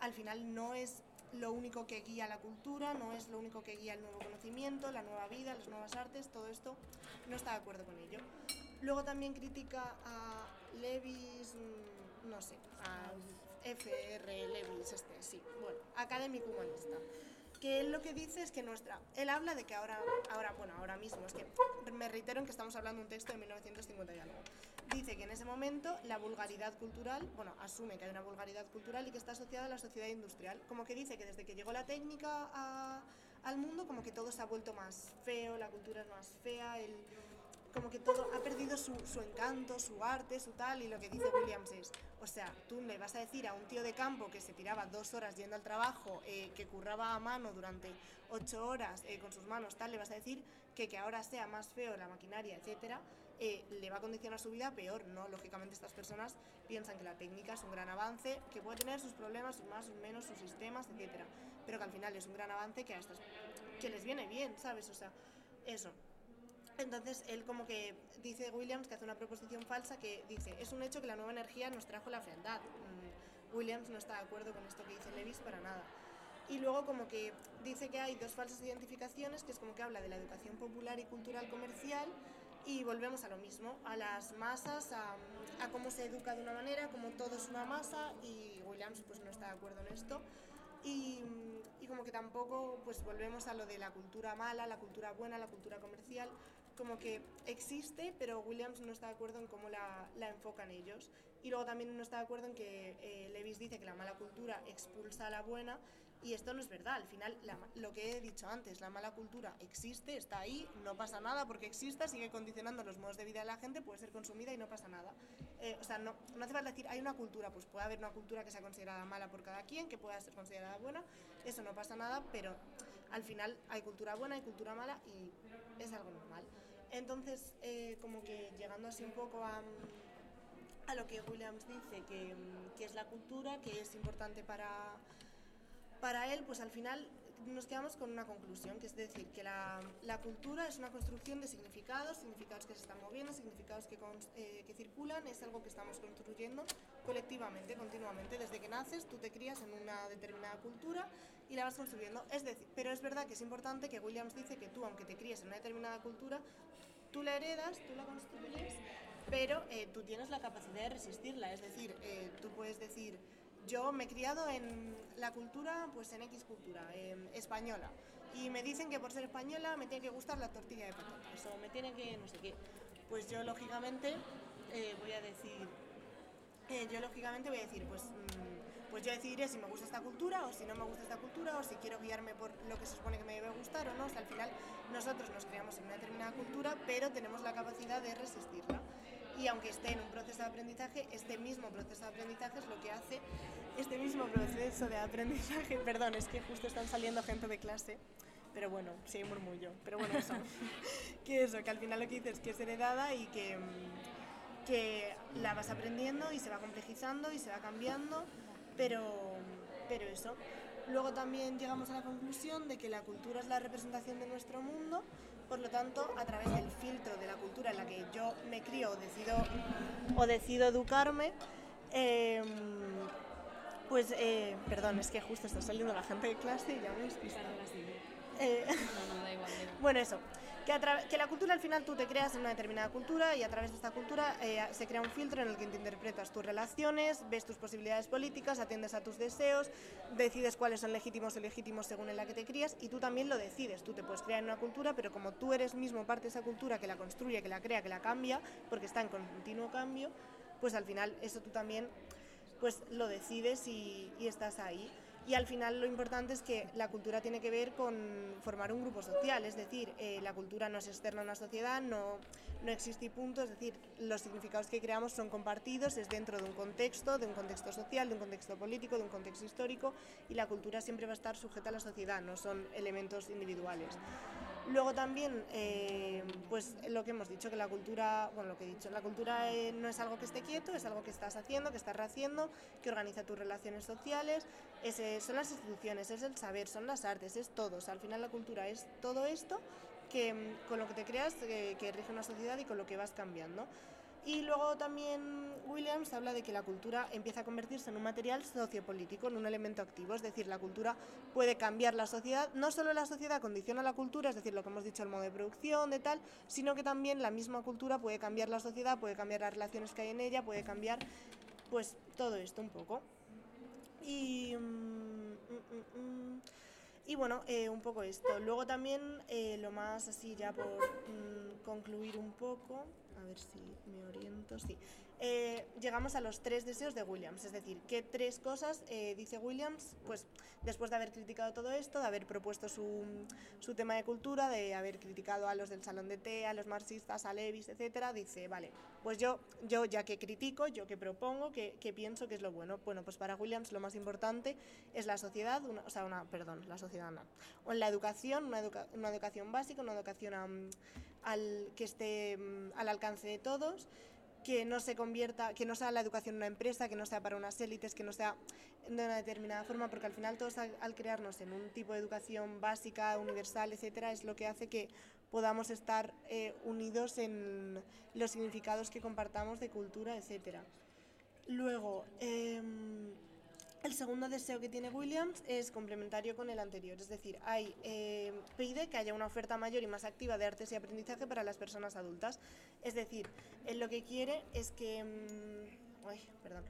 al final no es lo único que guía la cultura, no es lo único que guía el nuevo conocimiento, la nueva vida, las nuevas artes, todo esto no está de acuerdo con ello. Luego también critica a Levis, mm, no sé, a FR Levis, este, sí, bueno, académico humanista que él lo que dice es que nuestra... Él habla de que ahora, ahora, bueno, ahora mismo, es que me reitero en que estamos hablando de un texto de 1950 y algo. Dice que en ese momento la vulgaridad cultural, bueno, asume que hay una vulgaridad cultural y que está asociada a la sociedad industrial. Como que dice que desde que llegó la técnica a, al mundo, como que todo se ha vuelto más feo, la cultura es más fea, el, como que todo ha perdido su, su, encanto, su arte, su tal, y lo que dice Williams es, o sea, tú le vas a decir a un tío de campo que se tiraba dos horas yendo al trabajo, eh, que curraba a mano durante ocho horas eh, con sus manos, tal, le vas a decir que que ahora sea más feo la maquinaria, etcétera, eh, le va a condicionar su vida peor, ¿no? Lógicamente estas personas piensan que la técnica es un gran avance, que puede tener sus problemas, sus más, sus menos, sus sistemas, etcétera, pero que al final es un gran avance que a estas, que les viene bien, ¿sabes? O sea, eso. Entonces, él como que dice Williams que hace una proposición falsa que dice, es un hecho que la nueva energía nos trajo la fealdad. Mm, Williams no está de acuerdo con esto que dice Levis para nada. Y luego como que dice que hay dos falsas identificaciones, que es como que habla de la educación popular y cultural comercial, y volvemos a lo mismo, a las masas, a, a cómo se educa de una manera, como todo es una masa, y Williams pues no está de acuerdo en esto. Y, y, como que tampoco pues volvemos a lo de la cultura mala, la cultura buena, la cultura comercial, como que existe, pero Williams no está de acuerdo en cómo la, la enfocan ellos. Y luego también no está de acuerdo en que eh, Levis dice que la mala cultura expulsa a la buena, y esto no es verdad. Al final, la, lo que he dicho antes, la mala cultura existe, está ahí, no pasa nada porque exista, sigue condicionando los modos de vida de la gente, puede ser consumida y no pasa nada. Eh, o sea, no, no hace falta decir, hay una cultura, pues puede haber una cultura que sea considerada mala por cada quien, que pueda ser considerada buena, eso no pasa nada, pero al final hay cultura buena, hay cultura mala y es algo normal. Entonces, eh, como que llegando así un poco a, lo que Williams dice, que, es la cultura, que es importante para, para él, pues al final nos quedamos con una conclusión, que es decir, que la, cultura es una construcción de significados, significados que se están moviendo, significados que, eh, que circulan, es algo que estamos construyendo colectivamente, continuamente. Desde que naces, tú te crías en una determinada cultura y la vas construyendo. Es decir, pero es verdad que es importante que Williams dice que tú, aunque te críes en una determinada cultura, tú la heredas, tú la construyes, pero eh, tú tienes la capacidad de resistirla. Es decir, eh, tú puedes decir, yo me he criado en la cultura, pues en X cultura, eh, española, y me dicen que por ser española me tiene que gustar la tortilla de patatas, o me tiene que no sé qué. Pues yo lógicamente voy a decir, yo lógicamente voy a decir, pues... Pues yo decidiré si me gusta esta cultura o si no me gusta esta cultura o si quiero guiarme por lo que se supone que me debe gustar o no. O sea, al final nosotros nos creamos en una determinada cultura, pero tenemos la capacidad de resistirla. Y aunque esté en un proceso de aprendizaje, este mismo proceso de aprendizaje es lo que hace, este mismo proceso de aprendizaje, perdón, es que justo están saliendo gente de clase, pero bueno, sí hay murmullo, pero bueno, eso, que eso, que al final lo que dices es que es heredada y que, que la vas aprendiendo y se va complejizando y se va cambiando pero, pero eso. Luego también llegamos a la conclusión de que la cultura es la representación de nuestro mundo, por lo tanto, a través del filtro de la cultura en la que yo me crío o decido, o decido educarme, eh, pues, eh, perdón, es que justo está saliendo la gente de clase y ya me he eh, no, no, da igual. bueno, eso que, la cultura al final tú te creas en una determinada cultura y a través de esta cultura eh, se crea un filtro en el que te interpretas tus relaciones, ves tus posibilidades políticas, atiendes a tus deseos, decides cuáles son legítimos o ilegítimos según en la que te crías y tú también lo decides. Tú te puedes crear en una cultura, pero como tú eres mismo parte de esa cultura que la construye, que la crea, que la cambia, porque está en continuo cambio, pues al final eso tú también pues lo decides y estás ahí. Y al final lo importante es que la cultura tiene que ver con formar un grupo social, es decir, eh, la cultura no es externa a una sociedad, no, no existe punto, es decir, los significados que creamos son compartidos, es dentro de un contexto, de un contexto social, de un contexto político, de un contexto histórico, y la cultura siempre va a estar sujeta a la sociedad, no son elementos individuales. Luego también, eh, pues lo que hemos dicho, que la cultura, bueno, lo que he dicho, la cultura eh, no es algo que esté quieto, es algo que estás haciendo, que estás rehaciendo, que organiza tus relaciones sociales, es, eh, son las instituciones, es el saber, son las artes, es todo. Al final la cultura es todo esto que mm, con lo que te creas, que rige una sociedad y con lo que vas cambiando. Y luego también Williams habla de que la cultura empieza a convertirse en un material sociopolítico, en un elemento activo, es decir, la cultura puede cambiar la sociedad, no solo la sociedad condiciona la cultura, es decir, lo que hemos dicho, el modo de producción, de tal, sino que también la misma cultura puede cambiar la sociedad, puede cambiar las relaciones que hay en ella, puede cambiar pues todo esto un poco. Y, mm, mm, mm, y bueno, eh, un poco esto. Luego también eh, lo más así ya por concluir un poco, a ver si me oriento, sí. Eh, llegamos a los tres deseos de Williams, es decir, qué tres cosas eh, dice Williams, pues después de haber criticado todo esto, de haber propuesto su, su, tema de cultura, de haber criticado a los del salón de té, a los marxistas, a Levis, etcétera, dice, vale, pues yo, yo ya que critico, yo que propongo, que, pienso que es lo bueno. Bueno, pues para Williams lo más importante es la sociedad, o sea, una, perdón, la sociedad no, o la educación, una, una educación básica, una educación um, que esté um, al alcance de todos que no se convierta, que no sea la educación una empresa, que no sea para unas élites, que no sea de una determinada forma, porque al final todos al, crearnos en un tipo de educación básica, universal, etcétera, es lo que hace que podamos estar eh, unidos en los significados que compartamos de cultura, etcétera. Luego, eh, el segundo deseo que tiene Williams es complementario con el anterior, es decir, hay, eh, pide que haya una oferta mayor y más activa de artes y aprendizaje para las personas adultas. Es decir, él lo que quiere es que... Ay, perdón.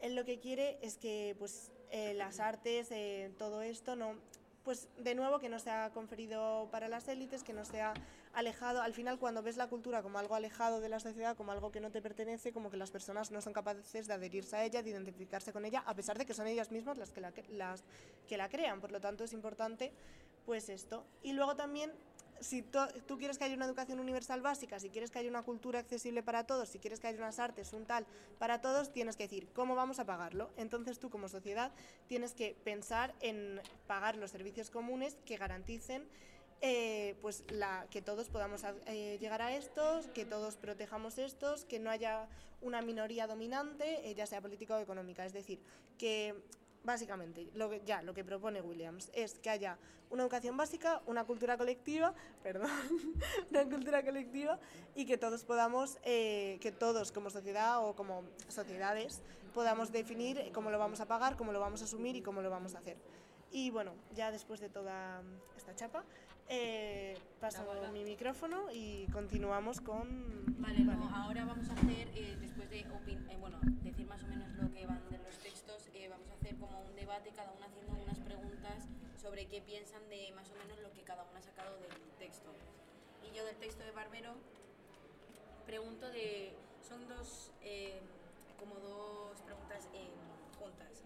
Él lo que quiere es que pues, eh, las artes, eh, todo esto, no, pues de nuevo que no sea conferido para las élites, que no sea alejado. Al final, cuando ves la cultura como algo alejado de la sociedad, como algo que no te pertenece, como que las personas no son capaces de adherirse a ella, de identificarse con ella, a pesar de que son ellas mismas las que la, las que la crean. Por lo tanto, es importante pues esto. Y luego también si tú quieres que haya una educación universal básica, si quieres que haya una cultura accesible para todos, si quieres que haya unas artes, un tal para todos, tienes que decir cómo vamos a pagarlo. Entonces tú como sociedad tienes que pensar en pagar los servicios comunes que garanticen eh, pues que todos podamos eh, llegar a estos, que todos protejamos estos, que no haya una minoría dominante, eh, ya sea política o económica. Es decir, que básicamente, lo que, ya lo que propone Williams es que haya una educación básica, una cultura colectiva, perdón, una cultura colectiva y que todos podamos, que todos como sociedad o como sociedades podamos definir cómo lo vamos a pagar, cómo lo vamos a asumir y cómo lo vamos a hacer. Y bueno, ya después de toda esta chapa, eh, paso mi micrófono y continuamos con... Vale, vale. No, ahora vamos a hacer, eh, después de eh, bueno, decir más o menos lo que van de los textos, eh, vamos a hacer como un debate, cada uno haciendo unas preguntas sobre qué piensan de más o menos lo que cada uno ha sacado del texto. Y yo del texto de Barbero pregunto de... Son dos, como dos preguntas juntas.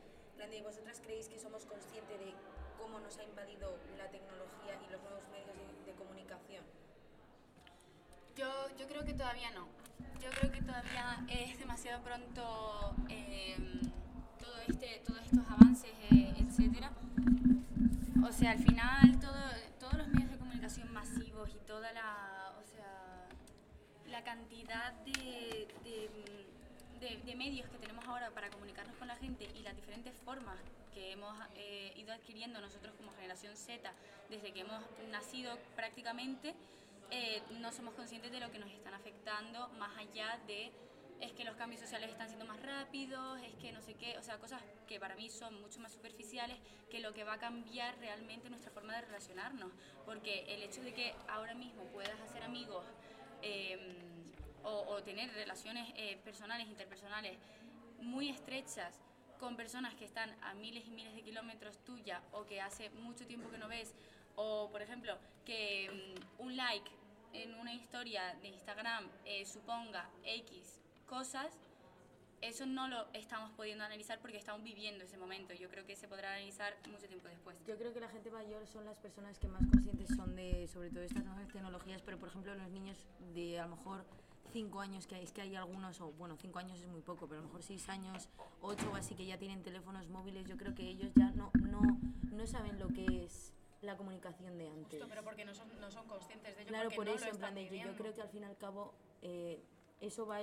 ¿Vosotras creéis que somos conscientes de cómo nos ha invadido la tecnología y los nuevos medios de, comunicación? Yo, yo creo que todavía no. Yo creo que todavía es demasiado pronto eh, todo este, todos estos avances, eh, etcétera. O sea, al final todo, todos los medios de comunicación masivos y toda la, la cantidad de, de, de medios que tenemos ahora para comunicarnos con la gente y las diferentes formas que hemos eh, ido adquiriendo nosotros como generación Z desde que hemos nacido prácticamente, eh, no somos conscientes de lo que nos están afectando más allá de es que los cambios sociales están siendo más rápidos, es que no sé qué, o sea, cosas que para mí son mucho más superficiales que lo que va a cambiar realmente nuestra forma de relacionarnos. Porque el hecho de que ahora mismo puedas hacer amigos eh, o, o, tener relaciones eh, personales, interpersonales muy estrechas con personas que están a miles y miles de kilómetros tuya o que hace mucho tiempo que no ves, o por ejemplo, que um, un like en una historia de Instagram eh, suponga X cosas, eso no lo estamos pudiendo analizar porque estamos viviendo ese momento. Yo creo que se podrá analizar mucho tiempo después. Yo creo que la gente mayor son las personas que más conscientes son de, sobre todo, estas nuevas tecnologías, pero por ejemplo los niños de a lo mejor cinco años que hay, es que hay algunos, o bueno, cinco años es muy poco, pero a lo mejor seis años, ocho o así que ya tienen teléfonos móviles, yo creo que ellos ya no, no, no saben lo que es la comunicación de antes. Justo, pero porque no son, no son conscientes de ello. Claro, por no eso, en plan de que yo creo que al fin y al cabo eh, eso va,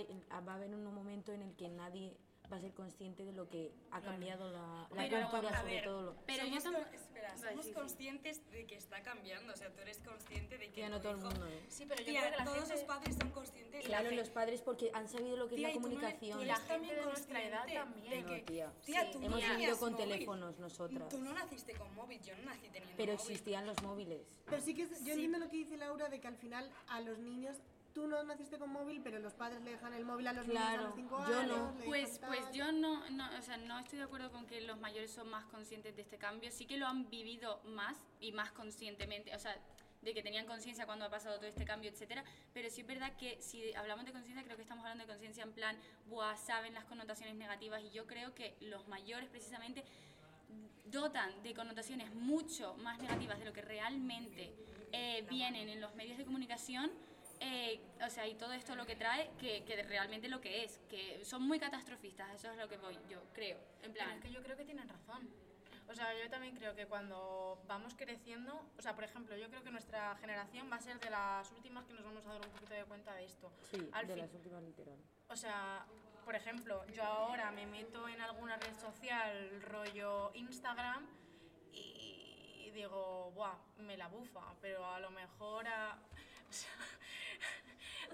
va a haber un momento en el que nadie va a ser consciente de lo que ha cambiado la, la Pero, cultura, a sobre ver, todo. Lo, Pero somos, yo con- espera, somos sí, sí. conscientes de que está cambiando, o sea, tú eres consciente de que Tía, no todo el mundo, ¿eh? Sí, pero yo Tía, creo que la todos gente... los padres son conscientes de Claro, que- los padres porque han sabido lo que Tía, es y la no comunicación. tú la gente también de nuestra edad también. de No, que- tía. Tía, Sí. tú Hemos vivido con móvil. teléfonos nosotras. Tú no naciste con móvil, yo no nací teniendo Pero móvil. existían los móviles. Pero sí que es- yo Sí. entiendo lo que dice Laura de que al final a los niños tú no naciste con móvil, pero los padres le dejan el móvil a los niños a los 5 yo años. no. le Pues, pues yo no, no, o sea, no estoy de acuerdo con que los mayores son más conscientes de este cambio. Sí que lo han vivido más y más conscientemente, o sea, de que tenían conciencia cuando ha pasado todo este cambio, etcétera. Pero sí es verdad que si hablamos de conciencia, creo que estamos hablando de conciencia en plan, buah, saben las connotaciones negativas y yo creo que los mayores precisamente dotan de connotaciones mucho más negativas de lo que realmente eh, vienen en los medios de comunicación. Eh, o sea, y todo esto lo que trae, que, que realmente lo que es, que son muy catastrofistas, eso es lo que voy, yo creo, en Pero plan. es que yo creo que tienen razón. O sea, yo también creo que cuando vamos creciendo, o sea, por ejemplo, yo creo que nuestra generación va a ser de las últimas que nos vamos a dar un poquito de cuenta de esto. Sí, Al de fin- las últimas literal. O sea, por ejemplo, yo ahora me meto en alguna red social, rollo Instagram, y digo, buah, me la bufa, pero a lo mejor a,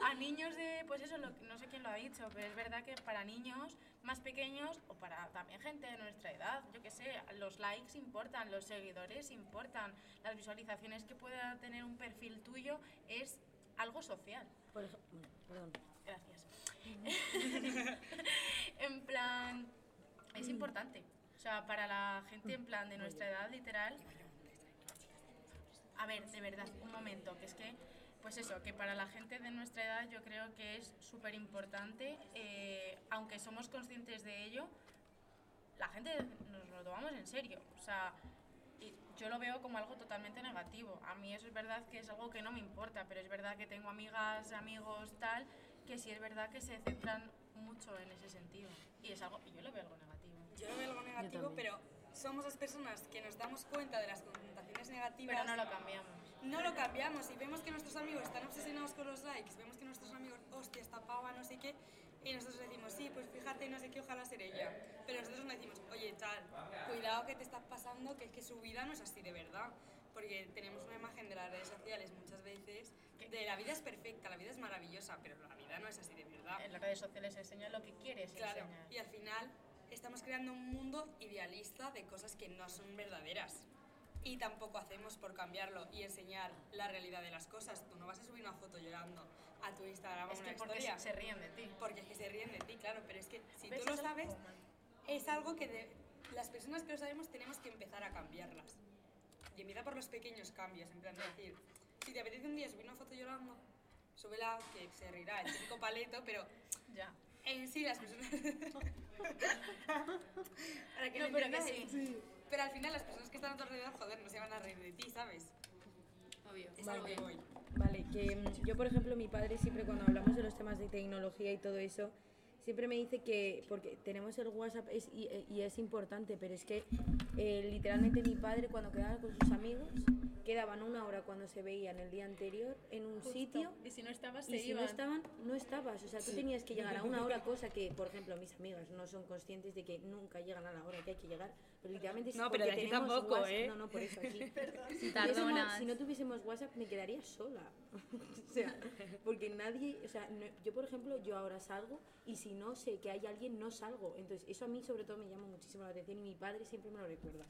a niños de, pues eso, lo- no sé quién lo ha dicho, pero es verdad que para niños más pequeños o para también gente de nuestra edad, yo qué sé, los likes importan, los seguidores importan, las visualizaciones que pueda tener un perfil tuyo es algo social. Por ej- bueno, perdón. Gracias. en plan, es importante. O sea, para la gente en plan de nuestra edad, literal. A ver, de verdad, un momento, que es que, pues eso, que para la gente de nuestra edad yo creo que es súper importante, eh, aunque somos conscientes de ello, la gente nos lo tomamos en serio. O sea, y yo lo veo como algo totalmente negativo. A mí eso es verdad que es algo que no me importa, pero es verdad que tengo amigas, amigos, tal, que sí es verdad que se centran mucho en ese sentido. Y es algo, y yo lo veo algo negativo. Yo lo veo algo negativo, pero somos las personas que nos damos cuenta de las connotaciones negativas. Pero no lo cambiamos. No lo cambiamos y vemos que nuestros amigos están obsesionados con los likes, vemos que nuestros amigos, hostia, esta pava, no sé qué, y nosotros decimos, sí, pues fíjate, no sé qué, ojalá ser ella. Pero nosotros no decimos, oye, tal, cuidado que te estás pasando, que es que su vida no es así de verdad. Porque tenemos una imagen de las redes sociales muchas veces de la vida es perfecta, la vida es maravillosa, pero la vida no es así de verdad. En las redes sociales enseña lo que quieres Claro, enseñar. y al final estamos creando un mundo idealista de cosas que no son verdaderas. Y tampoco hacemos por cambiarlo y enseñar la realidad de las cosas. Tú no vas a subir una foto llorando a tu Instagram Es una que porque historia. se, ríen de ti. Porque es que se ríen de ti, claro, pero es que si tú lo algo sabes, es algo que de- las personas que lo sabemos tenemos que empezar a cambiarlas. Y empieza por los pequeños cambios, en plan de decir, si te apetece un día subir una foto llorando, súbela, que se rirá, el típico paleto, pero Ya. en sí las personas... Para que No, pero que entendáis. sí. Pero al final las personas que están a tu alrededor, joder, no se van a reír de ti, ¿sabes? Obvio. Es a lo que voy. Vale, que mm, yo por ejemplo, mi padre siempre cuando hablamos de los temas de tecnología y todo eso, siempre me dice que, porque tenemos el WhatsApp es, y, y es importante, pero es que eh, literalmente mi padre cuando quedaba con sus amigos, quedaban una hora cuando se veían el día anterior en un sitio Y si no estabas, y se si iban. no estaban, no estabas. O sea, tú tenías que llegar a una hora, cosa que, por ejemplo, mis amigas no son conscientes de que nunca llegan a la hora que hay que llegar. Pero literalmente es No, pero de aquí tampoco, WhatsApp. ¿eh? No, no, por eso aquí. Si si no tuviésemos WhatsApp, me quedaría sola. o sea, porque nadie. O sea, no- yo, por ejemplo, yo ahora salgo y si no sé que hay alguien, no salgo. Entonces, eso a mí, sobre todo, me llama muchísimo la atención y mi padre siempre me lo recuerda.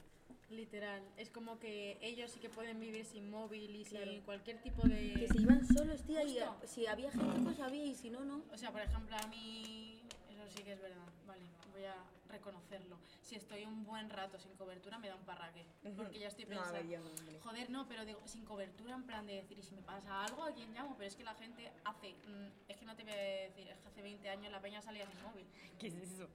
Literal. Es como que ellos sí que pueden vivir sin móvil y Claro. sin cualquier tipo de... Que se iban solos, tía, y si había gente, pues había, y si no, no. O sea, por ejemplo, a mí, eso sí que es verdad, vale, voy a reconocerlo. Si estoy un buen rato sin cobertura, me da un parraque. Porque ya estoy pensando, yo joder, no, pero digo, sin cobertura, en plan de decir, y si me pasa algo, ¿a quién llamo? Pero es que la gente hace, mm, es que no te voy a decir, es que hace 20 años la peña salía sin móvil. ¿Qué es eso?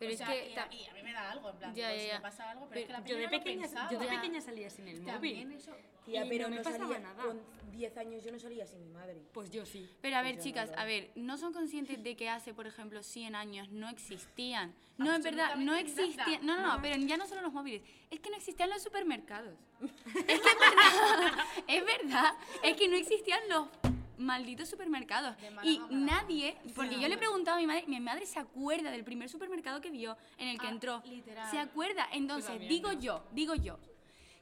Pero O es sea, que a, y a mí me da algo, en plan, Ya, digo, ya, si ya. me pasa algo, pero, es que la yo, de no pequeña, yo de pequeña salía sin el móvil. eso... Tía, Y pero no me pasaba salía, nada. Con 10 años yo no salía sin mi madre. Pues yo sí. Pero a ver, Pues chicas, no. a ver, ¿no son conscientes de que hace, por ejemplo, 100 años no existían? No, es verdad, no existían. No, no, no, pero ya no solo los móviles, es que no existían los supermercados. Es que es verdad, es verdad, es que no existían los malditos supermercados. Y nadie, porque yo le he preguntado a mi madre, mi madre se acuerda del primer supermercado que vio, en el que Ah, entró. literal. Se acuerda. Entonces, también, digo ¿no? yo, digo yo,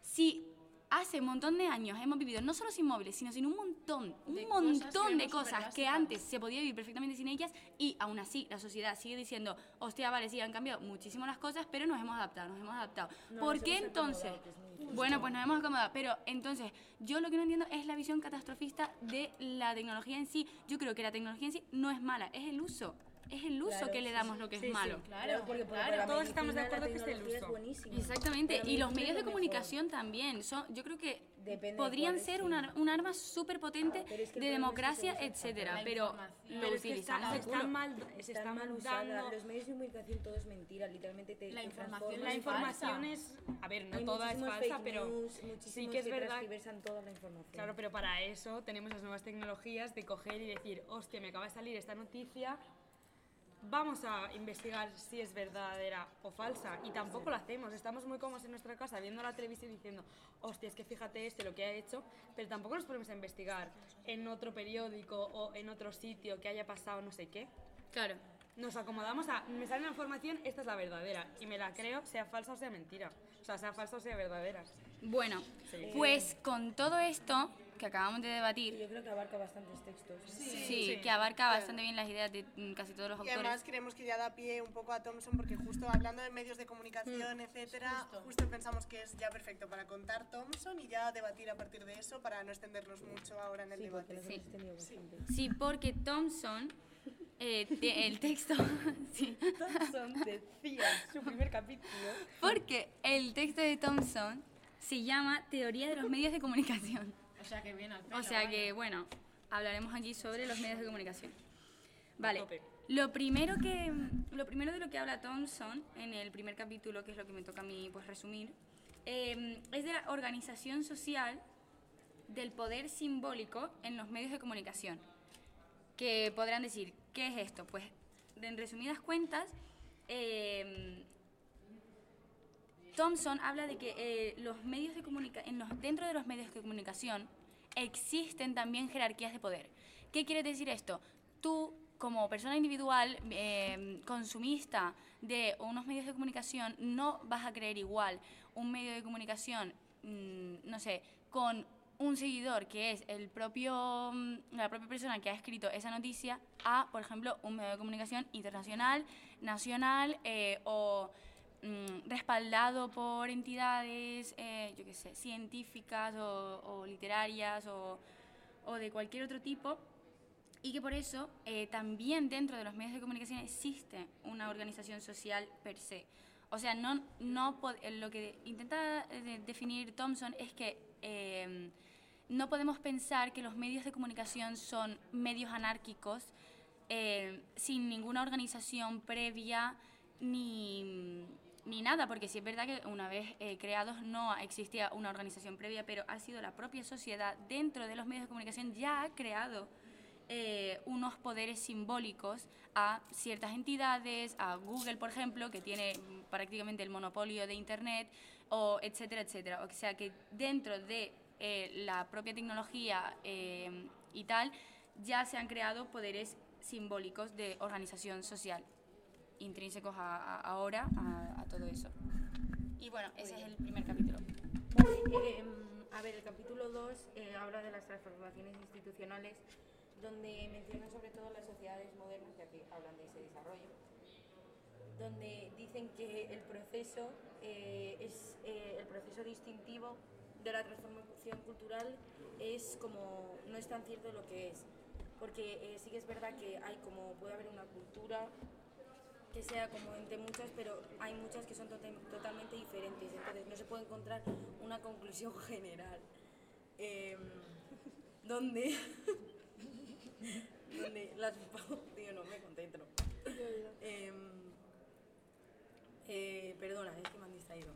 si hace un montón de años hemos vivido no solo sin móviles, sino sin un montón, un De cosas montón que de cosas que antes se podía vivir perfectamente sin ellas y aún así la sociedad sigue diciendo, hostia, vale, sí, han cambiado muchísimo las cosas, pero nos hemos adaptado, nos hemos adaptado. No, ¿Por qué entonces? Bueno, pues nos hemos acomodado, pero entonces yo lo que no entiendo es la visión catastrofista de la tecnología en sí. Yo creo que la tecnología en sí no es mala, es el uso. Es el uso Claro, que le damos sí. lo que Sí, es malo. sí, Claro, porque claro. Todos estamos de acuerdo que es el tecnología uso. buenísima. Exactamente, y los medios de es comunicación también. Son, yo creo que Depende podrían ser un, ar- un arma súper potente es que de es que democracia, se usa etcétera, pero lo es que está- utilizamos. se están mal, se están mal usadas. dando... Los medios de comunicación todo es mentira, literalmente te La información. La es información es... A ver, no toda es falsa, pero sí muchísimos que es verdad toda la información. Claro, pero para eso tenemos las nuevas tecnologías de coger y decir, hostia, me acaba de salir esta noticia, vamos a investigar si es verdadera o falsa. Y tampoco lo hacemos, estamos muy cómodos en nuestra casa viendo la televisión y diciendo, hostia, es que fíjate este lo que ha hecho, pero tampoco nos ponemos a investigar en otro periódico o en otro sitio que haya pasado no sé qué. Claro. Nos acomodamos a, me sale una información, esta es la verdadera, y me la creo, sea falsa o sea mentira. O sea, sea falsa o sea verdadera. Bueno, Sí. pues con todo esto que acabamos de Y debatir, yo creo que abarca bastantes textos. ¿eh? sí, Sí. que abarca bastante bien las ideas de mm, casi todos los Y autores. además creemos que ya da pie un poco a Thompson porque justo hablando de medios de comunicación, etcétera, justo. pensamos que es ya perfecto para contar Thompson y ya debatir a partir de eso para no extendernos mucho ahora en el Sí, debate. Sí. porque Thompson, eh, te- el texto, sí, Thompson decía en su primer capítulo porque el texto de Thompson se llama Teoría de los medios de comunicación. O sea que viene al pelo. O sea vaya. que, bueno, hablaremos aquí sobre los medios de comunicación. Vale, lo primero, que, lo primero de lo que habla Thompson en el primer capítulo, que es lo que me toca a mí pues, resumir, eh, es de la organización social del poder simbólico en los medios de comunicación. Que podrán decir, ¿qué es esto? Pues, en resumidas cuentas, eh, Thompson habla de que eh, los medios de comunica en los, dentro de los medios de comunicación existen también jerarquías de poder. ¿Qué quiere decir esto? Tú, como persona individual, eh, consumista de unos medios de comunicación, no vas a creer igual un medio de comunicación, mm, no sé, con un seguidor que es el propio, mm, la propia persona que ha escrito esa noticia a, por ejemplo, un medio de comunicación internacional, nacional eh, o mm, respaldado por entidades, eh, yo qué sé, científicas o, literarias o, de cualquier otro tipo, y que por eso eh, también dentro de los medios de comunicación existe una organización social per se. O sea, no, no eh, lo que intenta de- definir Thompson es que eh, no podemos pensar que los medios de comunicación son medios anárquicos sin ninguna organización previa ni, ni nada, porque sí es verdad que una vez eh, creados no existía una organización previa, pero ha sido la propia sociedad dentro de los medios de comunicación ya ha creado eh, unos poderes simbólicos a ciertas entidades, a Google, por ejemplo, que tiene prácticamente el monopolio de Internet, o etcétera, etcétera. O sea que dentro de eh, la propia tecnología y tal, ya se han creado poderes simbólicos de organización social, intrínsecos a, ahora a todo eso. Y bueno, ese es el primer capítulo. Em, a ver, el capítulo 2 habla de las transformaciones institucionales, donde menciona sobre todo las sociedades modernas, ya que hablan de ese desarrollo, donde dicen que el proceso eh, es eh, el proceso distintivo de la transformación cultural es como no es tan cierto lo que es, porque eh, sí que es verdad que hay como puede haber una cultura sea como entre muchas, pero hay muchas que son tota- totalmente diferentes, entonces no se puede encontrar una conclusión general. Em, donde, donde las... Tío, no me concentro. Em, eh, perdona, es que me han distraído.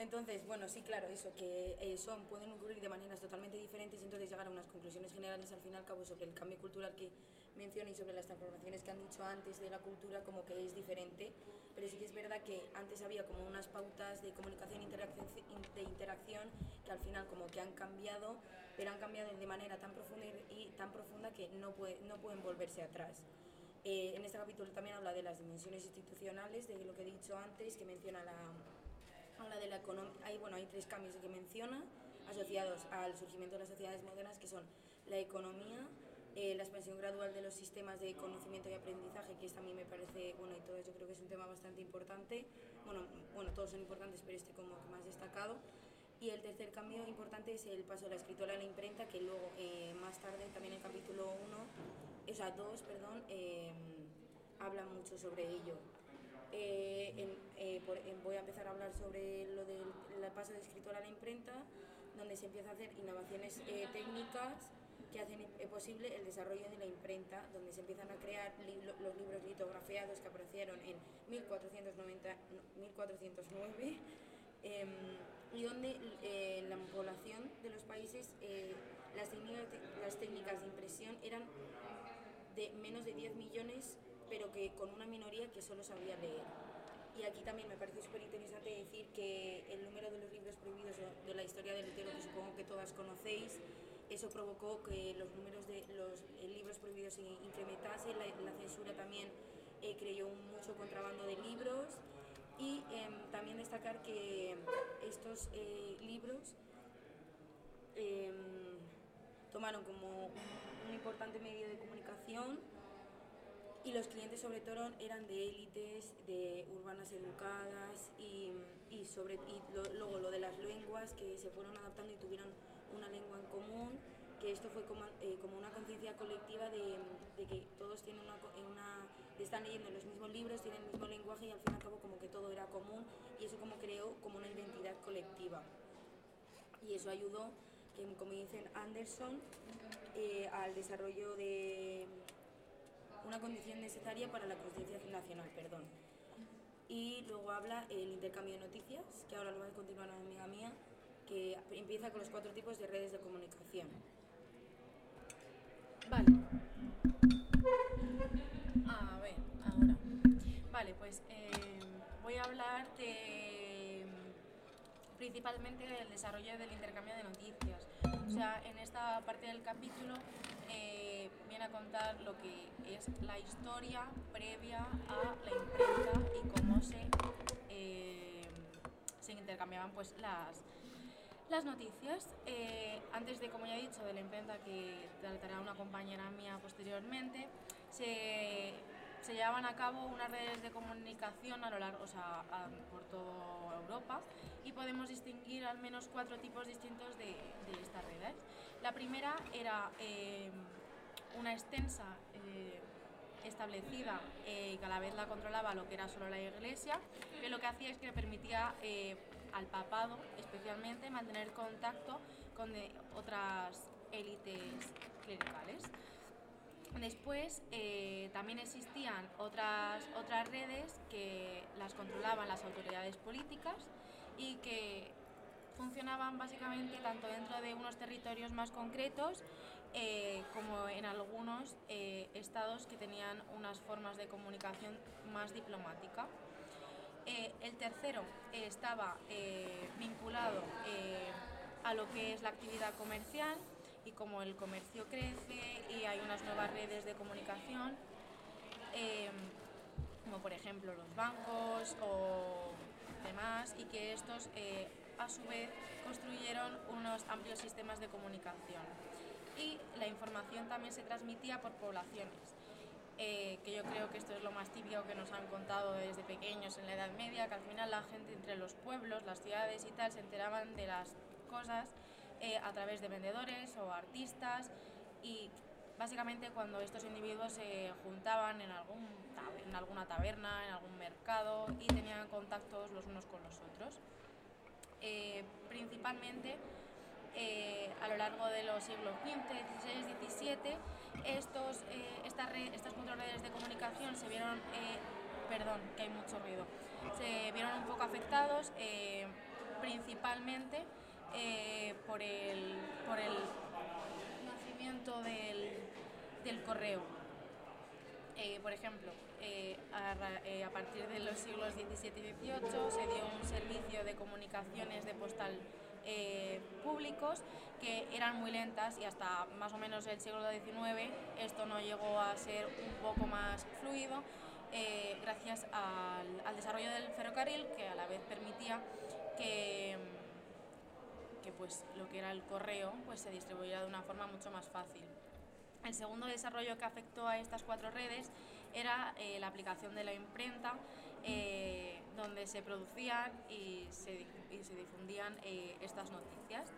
Entonces, bueno, sí, claro, eso, que eh, son, pueden ocurrir de maneras totalmente diferentes y entonces llegar a unas conclusiones generales al fin y al cabo sobre el cambio cultural que menciona y sobre las transformaciones que han dicho antes de la cultura, como que es diferente, pero sí que es verdad que antes había como unas pautas de comunicación de interacción que al final como que han cambiado, pero han cambiado de manera tan profunda y, tan profunda que no, puede, no pueden volverse atrás. Eh, en este capítulo también habla de las dimensiones institucionales, de lo que he dicho antes, que menciona la, habla de la economía. Hay, bueno, hay tres cambios que menciona asociados al surgimiento de las sociedades modernas, que son la economía, eh, la expansión gradual de los sistemas de conocimiento y aprendizaje, que esto a mí me parece, bueno, y todo yo creo que es un tema bastante importante. Bueno, bueno todos son importantes, pero este como más destacado. Y el tercer cambio importante es el paso de la escritora a la imprenta, que luego eh, más tarde, también en el capítulo 1, o sea, 2, perdón, eh, habla mucho sobre ello. Eh, eh, voy a empezar a hablar sobre lo del paso de escritora a la imprenta, donde se empieza a hacer innovaciones eh, técnicas que hacen posible el desarrollo de la imprenta, donde se empiezan a crear los libros litografiados que aparecieron en 1490, 1409 em, y donde la población de los países las, las técnicas de impresión eran de menos de 10 millones pero que con una minoría que solo sabía leer. Y aquí también me parece súper interesante decir que el número de los libros prohibidos de la historia del litero, que supongo que todas conocéis, eso provocó que los números de los eh, libros prohibidos se incrementasen, la, censura también eh, creyó mucho contrabando de libros y em, también destacar que estos eh, libros em, tomaron como un importante medio de comunicación y los clientes sobre todo eran de élites, de urbanas educadas y, y sobre, y luego lo de las lenguas que se fueron adaptando y tuvieron una lengua en común, que esto fue como, eh, como una conciencia colectiva de, de, que todos tienen una, una, están leyendo los mismos libros, tienen el mismo lenguaje y al fin y al cabo como que todo era común y eso como creó como una identidad colectiva. Y eso ayudó, que, como dicen Anderson, eh, al desarrollo de una condición necesaria para la conciencia nacional, perdón. Y luego habla el intercambio de noticias, que ahora lo va a continuar una amiga mía, que empieza con los cuatro tipos de redes de comunicación. Vale. A ver, ahora. Vale, pues eh, voy a hablar principalmente del desarrollo del intercambio de noticias. O sea, en esta parte del capítulo eh, viene a contar lo que es la historia previa a la imprenta y cómo se, eh, se intercambiaban pues las, las noticias. Eh, antes de, como ya he dicho, de la imprenta que tratará una compañera mía posteriormente, se, se llevaban a cabo unas redes de comunicación a lo largo, o sea, por toda Europa y podemos distinguir al menos cuatro tipos distintos de, de estas redes. La primera era eh, una extensa eh, establecida eh, y que a la vez la controlaba lo que era solo la iglesia, que lo que hacía es que permitía al papado especialmente mantener contacto con otras élites clericales. Después también existían otras, otras redes que las controlaban las autoridades políticas y que funcionaban básicamente tanto dentro de unos territorios más concretos eh, como en algunos eh, estados que tenían unas formas de comunicación más diplomática. Eh, el tercero estaba vinculado a lo que es la actividad comercial y como el comercio crece y hay unas nuevas redes de comunicación, como por ejemplo los bancos o demás, y que estos a su vez construyeron unos amplios sistemas de comunicación y la información también se transmitía por poblaciones. Eh, que yo creo que esto es lo más típico que nos han contado desde pequeños en la Edad Media, que al final la gente entre los pueblos, las ciudades y tal se enteraban de las cosas eh, a través de vendedores o artistas y básicamente cuando estos individuos se juntaban en, algún, en alguna taberna, en algún mercado y tenían contactos los unos con los otros. Eh, principalmente eh, a lo largo de los siglos XV, XVI, XVII, estos, eh, estas, estas cuatro redes de comunicación se vieron, perdón, que hay mucho ruido, se vieron un poco afectados principalmente eh, por, el, por el nacimiento del, del correo. Eh, por ejemplo, eh, a, eh, a partir de los siglos XVII y XVIII se dio un servicio de comunicaciones de postal eh, públicos que eran muy lentas y hasta más o menos el siglo XIX esto no llegó a ser un poco más fluido eh, gracias al, al desarrollo del ferrocarril que a la vez permitía que, que pues, lo que era el correo pues, se distribuyera de una forma mucho más fácil. El segundo desarrollo que afectó a estas cuatro redes era eh, la aplicación de la imprenta, eh, donde se producían y se, y se difundían eh, estas noticias.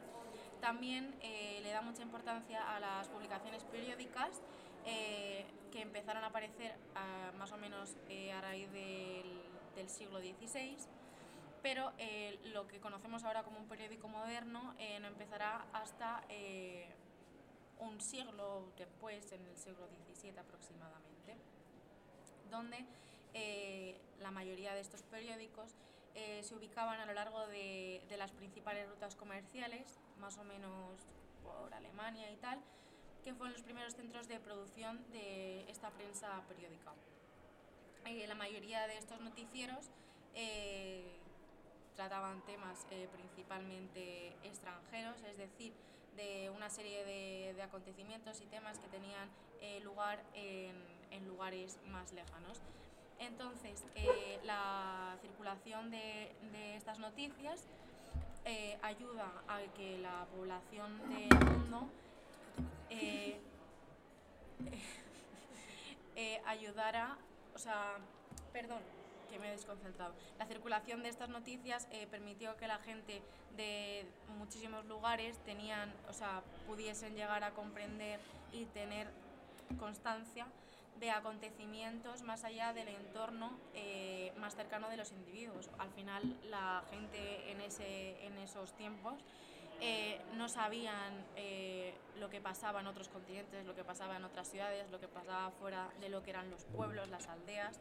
También eh, le da mucha importancia a las publicaciones periódicas eh, que empezaron a aparecer ah, más o menos eh, a raíz del, del siglo XVI, pero eh, lo que conocemos ahora como un periódico moderno eh, no empezará hasta un siglo después, en el siglo XVII aproximadamente, donde eh, la mayoría de estos periódicos eh, se ubicaban a lo largo de, de las principales rutas comerciales, más o menos por Alemania y tal, que fueron los primeros centros de producción de esta prensa periódica. Eh, la mayoría de estos noticieros eh, trataban temas eh, principalmente extranjeros, es decir, de una serie de, de acontecimientos y temas que tenían eh, lugar en, en lugares más lejanos. Entonces, la circulación de, de estas noticias eh, ayuda a que la población del mundo eh, eh, ayudara, o sea, perdón, que me he desconcentrado. La circulación de estas noticias permitió que la gente de muchísimos lugares tenían, o sea, pudiesen llegar a comprender y tener constancia de acontecimientos más allá del entorno eh, más cercano de los individuos. Al final, la gente en, ese, en esos tiempos eh, no sabían eh, lo que pasaba en otros continentes, lo que pasaba en otras ciudades, lo que pasaba fuera de lo que eran los pueblos, las aldeas.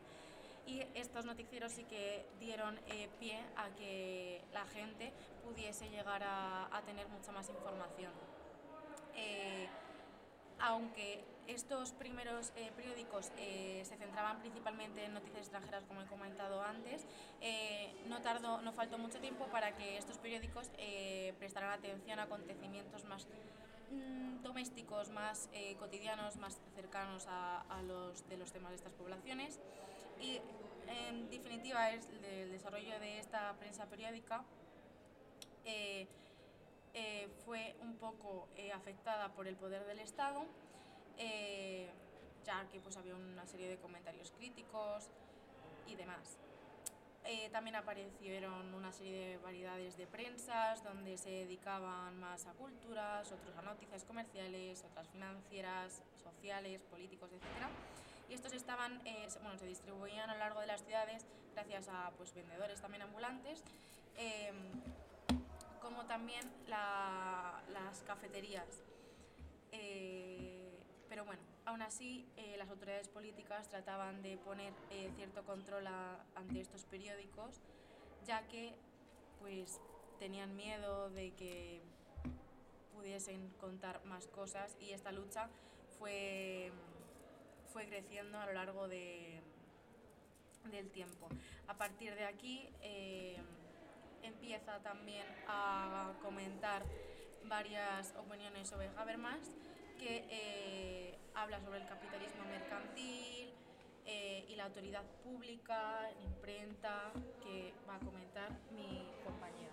Y estos noticieros sí que dieron pie a que la gente pudiese llegar a, a tener mucha más información. Aunque estos primeros eh, periódicos eh, se centraban principalmente en noticias extranjeras, como he comentado antes, eh, no, tardó, no faltó mucho tiempo para que estos periódicos prestaran atención a acontecimientos más mm, domésticos, más cotidianos, más cercanos a, los de los temas de estas poblaciones. Y en definitiva el desarrollo de esta prensa periódica. fue un poco afectada por el poder del Estado, eh, ya que pues, había una serie de comentarios críticos y demás. Eh, también aparecieron una serie de variedades de prensas donde se dedicaban más a culturas, otros a noticias comerciales, otras financieras, sociales, políticos, etc. Y estos estaban, eh, bueno, se distribuían a lo largo de las ciudades gracias a pues, vendedores también ambulantes. em, como también la- las cafeterías. Pero bueno, aún así eh, las autoridades políticas trataban de poner eh, cierto control ante estos periódicos, ya que pues tenían miedo de que pudiesen contar más cosas y esta lucha fue, fue creciendo a lo largo de, del tiempo. A partir de aquí eh, empieza también a comentar varias opiniones sobre Habermas, que eh, habla sobre el capitalismo mercantil eh, y la autoridad pública, imprenta, que va a comentar mi compañera.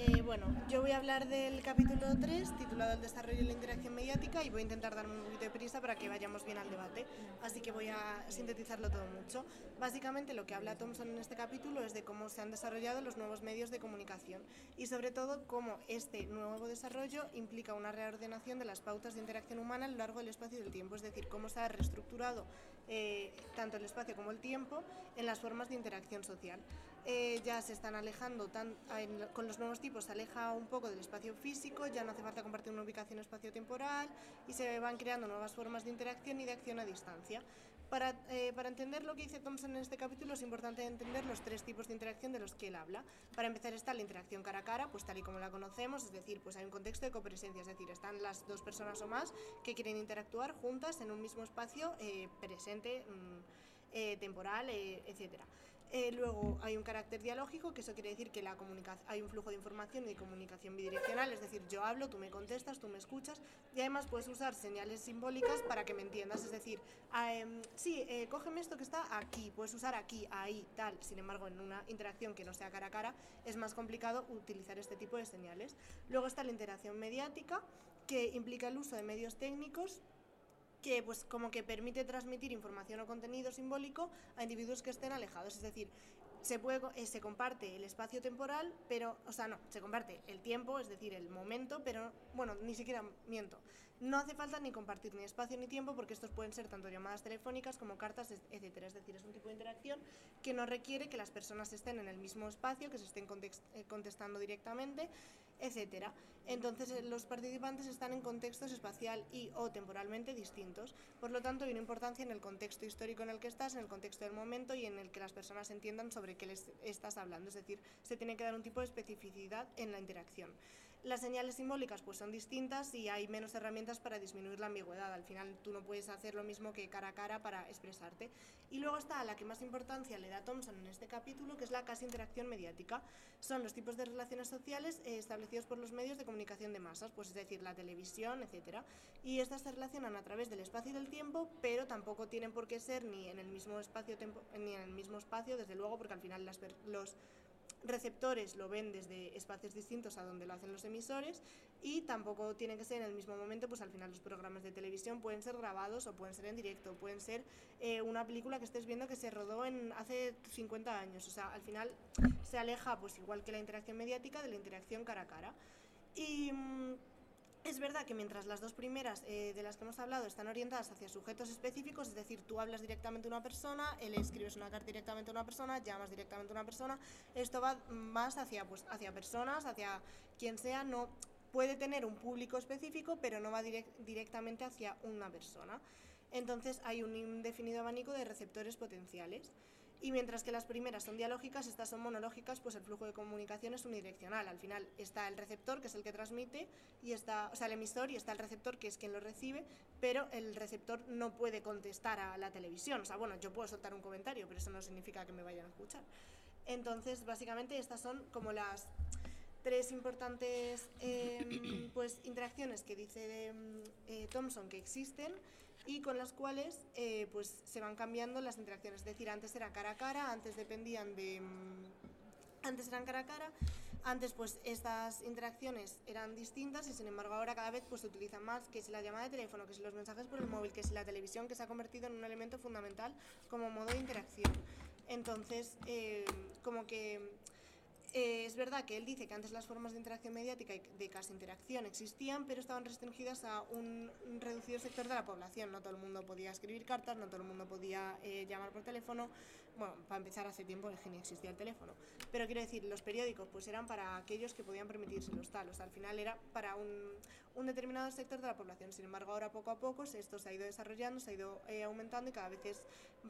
Eh, bueno, yo voy a hablar del capítulo 3, titulado El desarrollo y la interacción mediática, y voy a intentar darme un poquito de prisa para que vayamos bien al debate. Así que voy a sintetizarlo todo mucho. Básicamente, lo que habla Thompson en este capítulo es de cómo se han desarrollado los nuevos medios de comunicación y, sobre todo, cómo este nuevo desarrollo implica una reordenación de las pautas de interacción humana a lo largo del espacio y del tiempo, es decir, cómo se ha reestructurado eh, tanto el espacio como el tiempo en las formas de interacción social. Eh, ya se están alejando, tan, en- con los nuevos tipos se aleja un poco del espacio físico, ya no hace falta compartir una ubicación espacio-temporal y se van creando nuevas formas de interacción y de acción a distancia. Para, eh, para, entender lo que dice Thompson en este capítulo es importante entender los tres tipos de interacción de los que él habla. Para empezar está la interacción cara a cara, pues tal y como la conocemos, es decir, pues hay un contexto de copresencia, es decir, están las dos personas o más que quieren interactuar juntas en un mismo espacio eh, presente, mmm, eh, temporal, eh, etcétera. Eh, luego hay un carácter dialógico, que eso quiere decir que la hay un flujo de información y comunicación bidireccional, es decir, yo hablo, tú me contestas, tú me escuchas, y además puedes usar señales simbólicas para que me entiendas, es decir, eh, sí, eh, cógeme esto que está aquí, puedes usar aquí, ahí, tal. Sin embargo, en una interacción que no sea cara a cara, es más complicado utilizar este tipo de señales. Luego está la interacción mediática, que implica el uso de medios técnicos que pues como que permite transmitir información o contenido simbólico a individuos que estén alejados, es decir, se, puede, eh, se comparte el espacio temporal, pero, o sea, no, se comparte el tiempo, es decir, el momento, pero, bueno, ni siquiera miento. No hace falta ni compartir ni espacio ni tiempo porque estos pueden ser tanto llamadas telefónicas como cartas, etcétera. Es decir, es un tipo de interacción que no requiere que las personas estén en el mismo espacio, que se estén eh, contestando directamente, etcétera. Entonces, eh, los participantes están en contextos espacial y o temporalmente distintos. Por lo tanto, hay una importancia en el contexto histórico en el que estás, en el contexto del momento y en el que las personas entiendan sobre qué les estás hablando. Es decir, se tiene que dar un tipo de especificidad en la interacción. Las señales simbólicas pues son distintas y hay menos herramientas para disminuir la ambigüedad. Al final tú no puedes hacer lo mismo que cara a cara para expresarte. Y luego está la que más importancia le da Thompson en este capítulo, que es la casi interacción mediática. Son los tipos de relaciones sociales eh, establecidos por los medios de comunicación de masas, pues es decir, la televisión, etc. Y estas se relacionan a través del espacio y del tiempo, pero tampoco tienen por qué ser ni en el mismo espacio, ni en el mismo espacio desde luego, porque al final los receptores lo ven desde espacios distintos a donde lo hacen los emisores y tampoco tiene que ser en el mismo momento, pues al final los programas de televisión pueden ser grabados o pueden ser en directo, pueden ser eh, una película que estés viendo que se rodó en hace 50 años, o sea, al final se aleja pues igual que la interacción mediática de la interacción cara a cara. Y mm, es verdad que mientras las dos primeras eh, de las que hemos hablado están orientadas hacia sujetos específicos, es decir, tú hablas directamente a una persona, le escribes una carta directamente a una persona, llamas directamente a una persona, esto va más hacia, pues, hacia personas, hacia quien sea, no puede tener un público específico, pero no va directamente hacia una persona. Entonces hay un indefinido abanico de receptores potenciales. Y mientras que las primeras son dialógicas, estas son monológicas, pues el flujo de comunicación es unidireccional. Al final está el receptor, que es el que transmite, y está, o sea, el emisor, y está el receptor, que es quien lo recibe, pero el receptor no puede contestar a la televisión. O sea, bueno, yo puedo soltar un comentario, pero eso no significa que me vayan a escuchar. Entonces, básicamente, estas son como las tres importantes em, pues, interacciones que dice em, eh, Thomson que existen y con las cuales eh, pues se van cambiando las interacciones. Es decir, antes era cara a cara, antes dependían de... Mm, antes eran cara a cara, antes pues estas interacciones eran distintas y sin embargo ahora cada vez pues se utilizan más, que si la llamada de teléfono, que si los mensajes por el móvil, que si la televisión, que se ha convertido en un elemento fundamental como modo de interacción. Entonces, eh, como que eh, es verdad que él dice que antes las formas de interacción mediática y de casi interacción existían, pero estaban restringidas a un, reducido sector de la población. No todo el mundo podía escribir cartas, no todo el mundo podía eh, llamar por teléfono. Bueno, para empezar, hace tiempo que ni existía el teléfono. Pero quiero decir, los periódicos pues eran para aquellos que podían permitirse los tal. O sea, al final era para un, un determinado sector de la población. Sin embargo, ahora poco a poco esto se ha ido desarrollando, se ha ido eh, aumentando y cada vez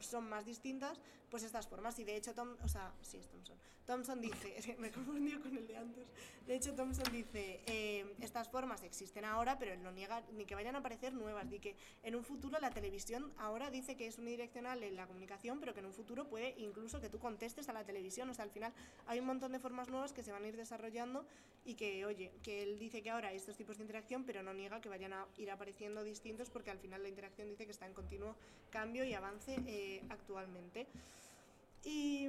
son más distintas pues estas formas. Y de hecho, Tom, o sea, sí, es Thompson. Thompson dice, es me confundido con el de antes. De hecho, Thompson dice, eh, estas formas existen ahora, pero él no niega ni que vayan a aparecer nuevas. Ni que en un futuro la televisión ahora dice que es unidireccional en la comunicación, pero que en un futuro puede incluso que tú contestes a la televisión. O sea, al final hay un montón de formas nuevas que se van a ir desarrollando y que, oye, que él dice que ahora estos tipos de interacción, pero no niega que vayan a ir apareciendo distintos porque al final la interacción dice que está en continuo cambio y avance eh, actualmente. Y,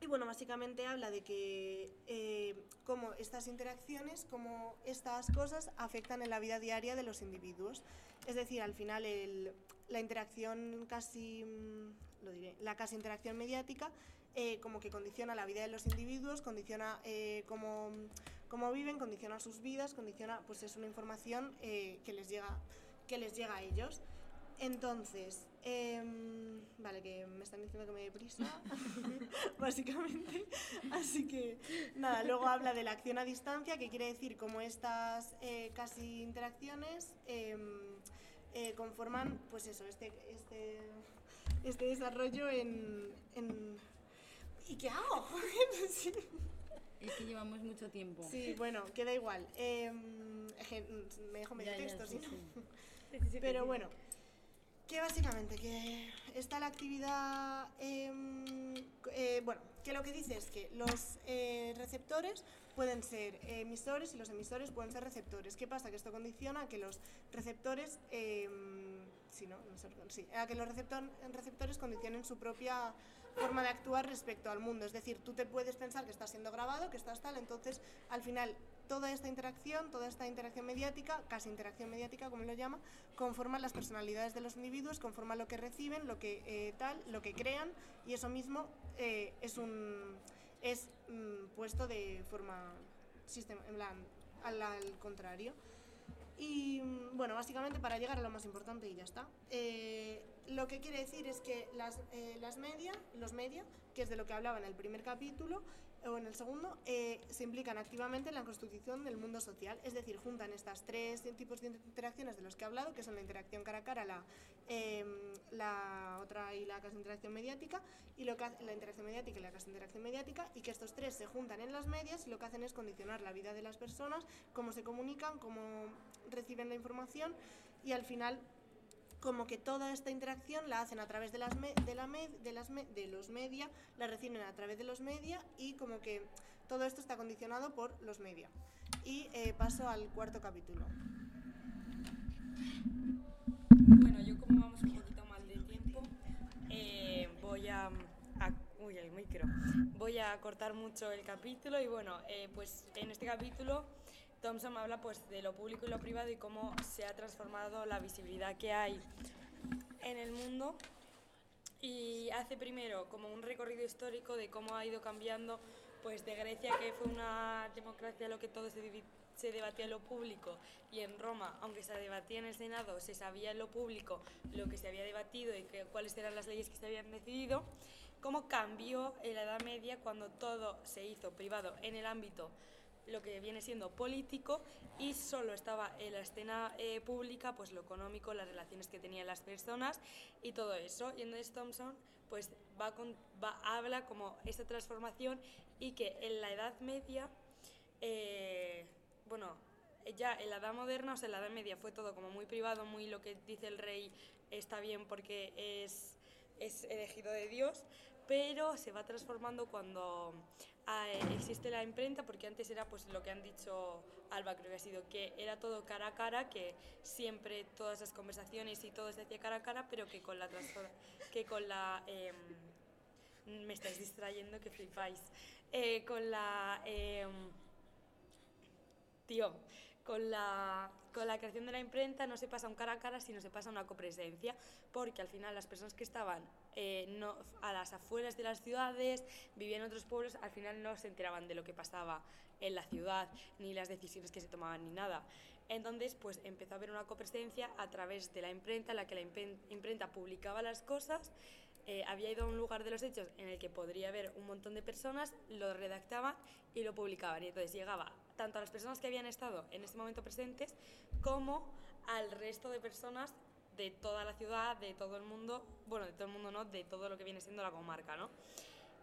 y, bueno, básicamente habla de que eh, cómo estas interacciones, cómo estas cosas afectan en la vida diaria de los individuos. Es decir, al final el, la interacción casi, mm, lo diré, la casi interacción mediática eh, como que condiciona la vida de los individuos, condiciona eh, cómo, cómo, viven, condiciona sus vidas, condiciona, pues es una información eh, que, les llega, que les llega a ellos. Entonces, em, vale, que me están diciendo que me dé prisa, básicamente. Así que, nada, luego habla de la acción a distancia, que quiere decir como estas casi interacciones em, eh, conforman, pues eso, este, este, este desarrollo en, en... ¿Y qué hago? Es que llevamos mucho tiempo. Sí, bueno, queda igual. Em, me dejo medio Ya, ya, texto, sí, no. sí. Pero bueno, que básicamente que está la actividad, em, eh, bueno, que lo que dice es que los eh, receptores pueden ser emisores y los emisores pueden ser receptores. ¿Qué pasa? Que esto condiciona a que los receptores, em, sí, ¿no? Sí, a que los receptor- receptores condicionen su propia forma de actuar respecto al mundo. Es decir, tú te puedes pensar que estás siendo grabado, que estás tal, entonces al final toda esta interacción, toda esta interacción mediática, casi interacción mediática como lo llama, conforman las personalidades de los individuos, conforman lo que reciben, lo que eh, tal, lo que crean y eso mismo eh, es un es mm, puesto de forma sistema, en plan, al contrario. Y bueno, básicamente para llegar a lo más importante y ya está. Eh, lo que quiere decir es que las, eh, las media, los media, que es de lo que hablaba en el primer capítulo o en el segundo, eh, se implican activamente en la constitución del mundo social. Es decir, juntan estas tres tipos de interacciones de los que he hablado, que son la interacción cara a cara, la, em, la otra y la interacción mediática, y lo que la interacción mediática y la casi interacción mediática, y que estos tres se juntan en las medias y lo que hacen es condicionar la vida de las personas, cómo se comunican, cómo reciben la información y al final como que toda esta interacción la hacen a través de las de los media, la reciben a través de los media y como que todo esto está condicionado por los media. Y eh, paso al cuarto capítulo. Bueno, yo como vamos un poquito mal de tiempo, eh, voy a, a- el micro. Voy a cortar mucho el capítulo y bueno, eh, pues en este capítulo Thompson habla pues de lo público y lo privado y cómo se ha transformado la visibilidad que hay en el mundo. Y hace primero como un recorrido histórico de cómo ha ido cambiando pues de Grecia que fue una democracia lo que todo se debatía en lo público y en Roma aunque se debatía en el Senado se sabía en lo público lo que se había debatido y que, cuáles eran las leyes que se habían decidido cómo cambió en la Edad Media cuando todo se hizo privado en el ámbito lo que viene siendo político y solo estaba en la escena eh, pública pues lo económico, las relaciones que tenían las personas y todo eso. Y entonces Thompson pues va, con- va habla como esta transformación y que en la Edad Media, eh, bueno, ya en la Edad Moderna, o sea, en la Edad Media fue todo como muy privado, muy lo que dice el rey está bien porque es, es elegido de Dios, pero se va transformando cuando ah, eh, existe la imprenta, porque antes era pues lo que han dicho Alba, creo que ha sido, que era todo cara a cara, que siempre todas las conversaciones y todo se hacía cara a cara, pero que con la que con la em, me estáis distrayendo que flipáis. Eh, con la em, tío, con la, con la creación de la imprenta no se pasa un cara a cara, sino se pasa una copresencia, porque al final las personas que estaban eh, no, a las afueras de las ciudades, vivían en otros pueblos, al final no se enteraban de lo que pasaba en la ciudad, ni las decisiones que se tomaban, ni nada. Entonces, pues empezó a haber una copresencia a través de la imprenta, en la que la impren- imprenta publicaba las cosas, eh, había ido a un lugar de los hechos en el que podría haber un montón de personas, lo redactaban y lo publicaban. Y entonces llegaba tanto a las personas que habían estado en este momento presentes como al resto de personas de toda la ciudad, de todo el mundo, bueno, de todo el mundo no, de todo lo que viene siendo la comarca, ¿no?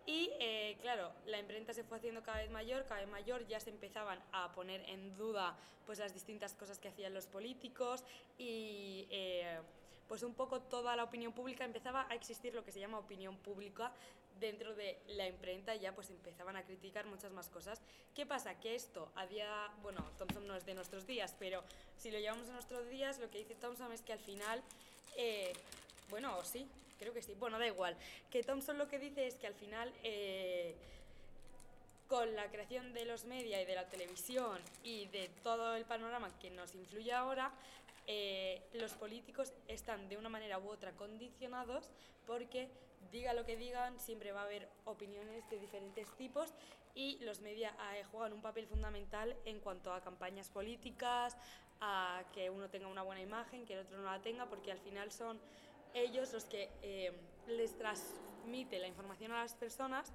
Y eh, claro, la imprenta se fue haciendo cada vez mayor, cada vez mayor, ya se empezaban a poner en duda pues las distintas cosas que hacían los políticos y eh, pues un poco toda la opinión pública empezaba a existir lo que se llama opinión pública dentro de la imprenta ya pues empezaban a criticar muchas más cosas. ¿Qué pasa? Que esto había, bueno, Thompson no es de nuestros días, pero si lo llevamos a nuestros días, lo que dice Thompson es que al final, eh, bueno, sí, creo que sí, bueno, da igual, que Thompson lo que dice es que al final... eh, con la creación de los media y de la televisión y de todo el panorama que nos influye ahora, eh, los políticos están de una manera u otra condicionados porque diga lo que digan, siempre va a haber opiniones de diferentes tipos y los media eh, juegan un papel fundamental en cuanto a campañas políticas, a que uno tenga una buena imagen, que el otro no la tenga, porque al final son ellos los que eh, les transmite la información a las personas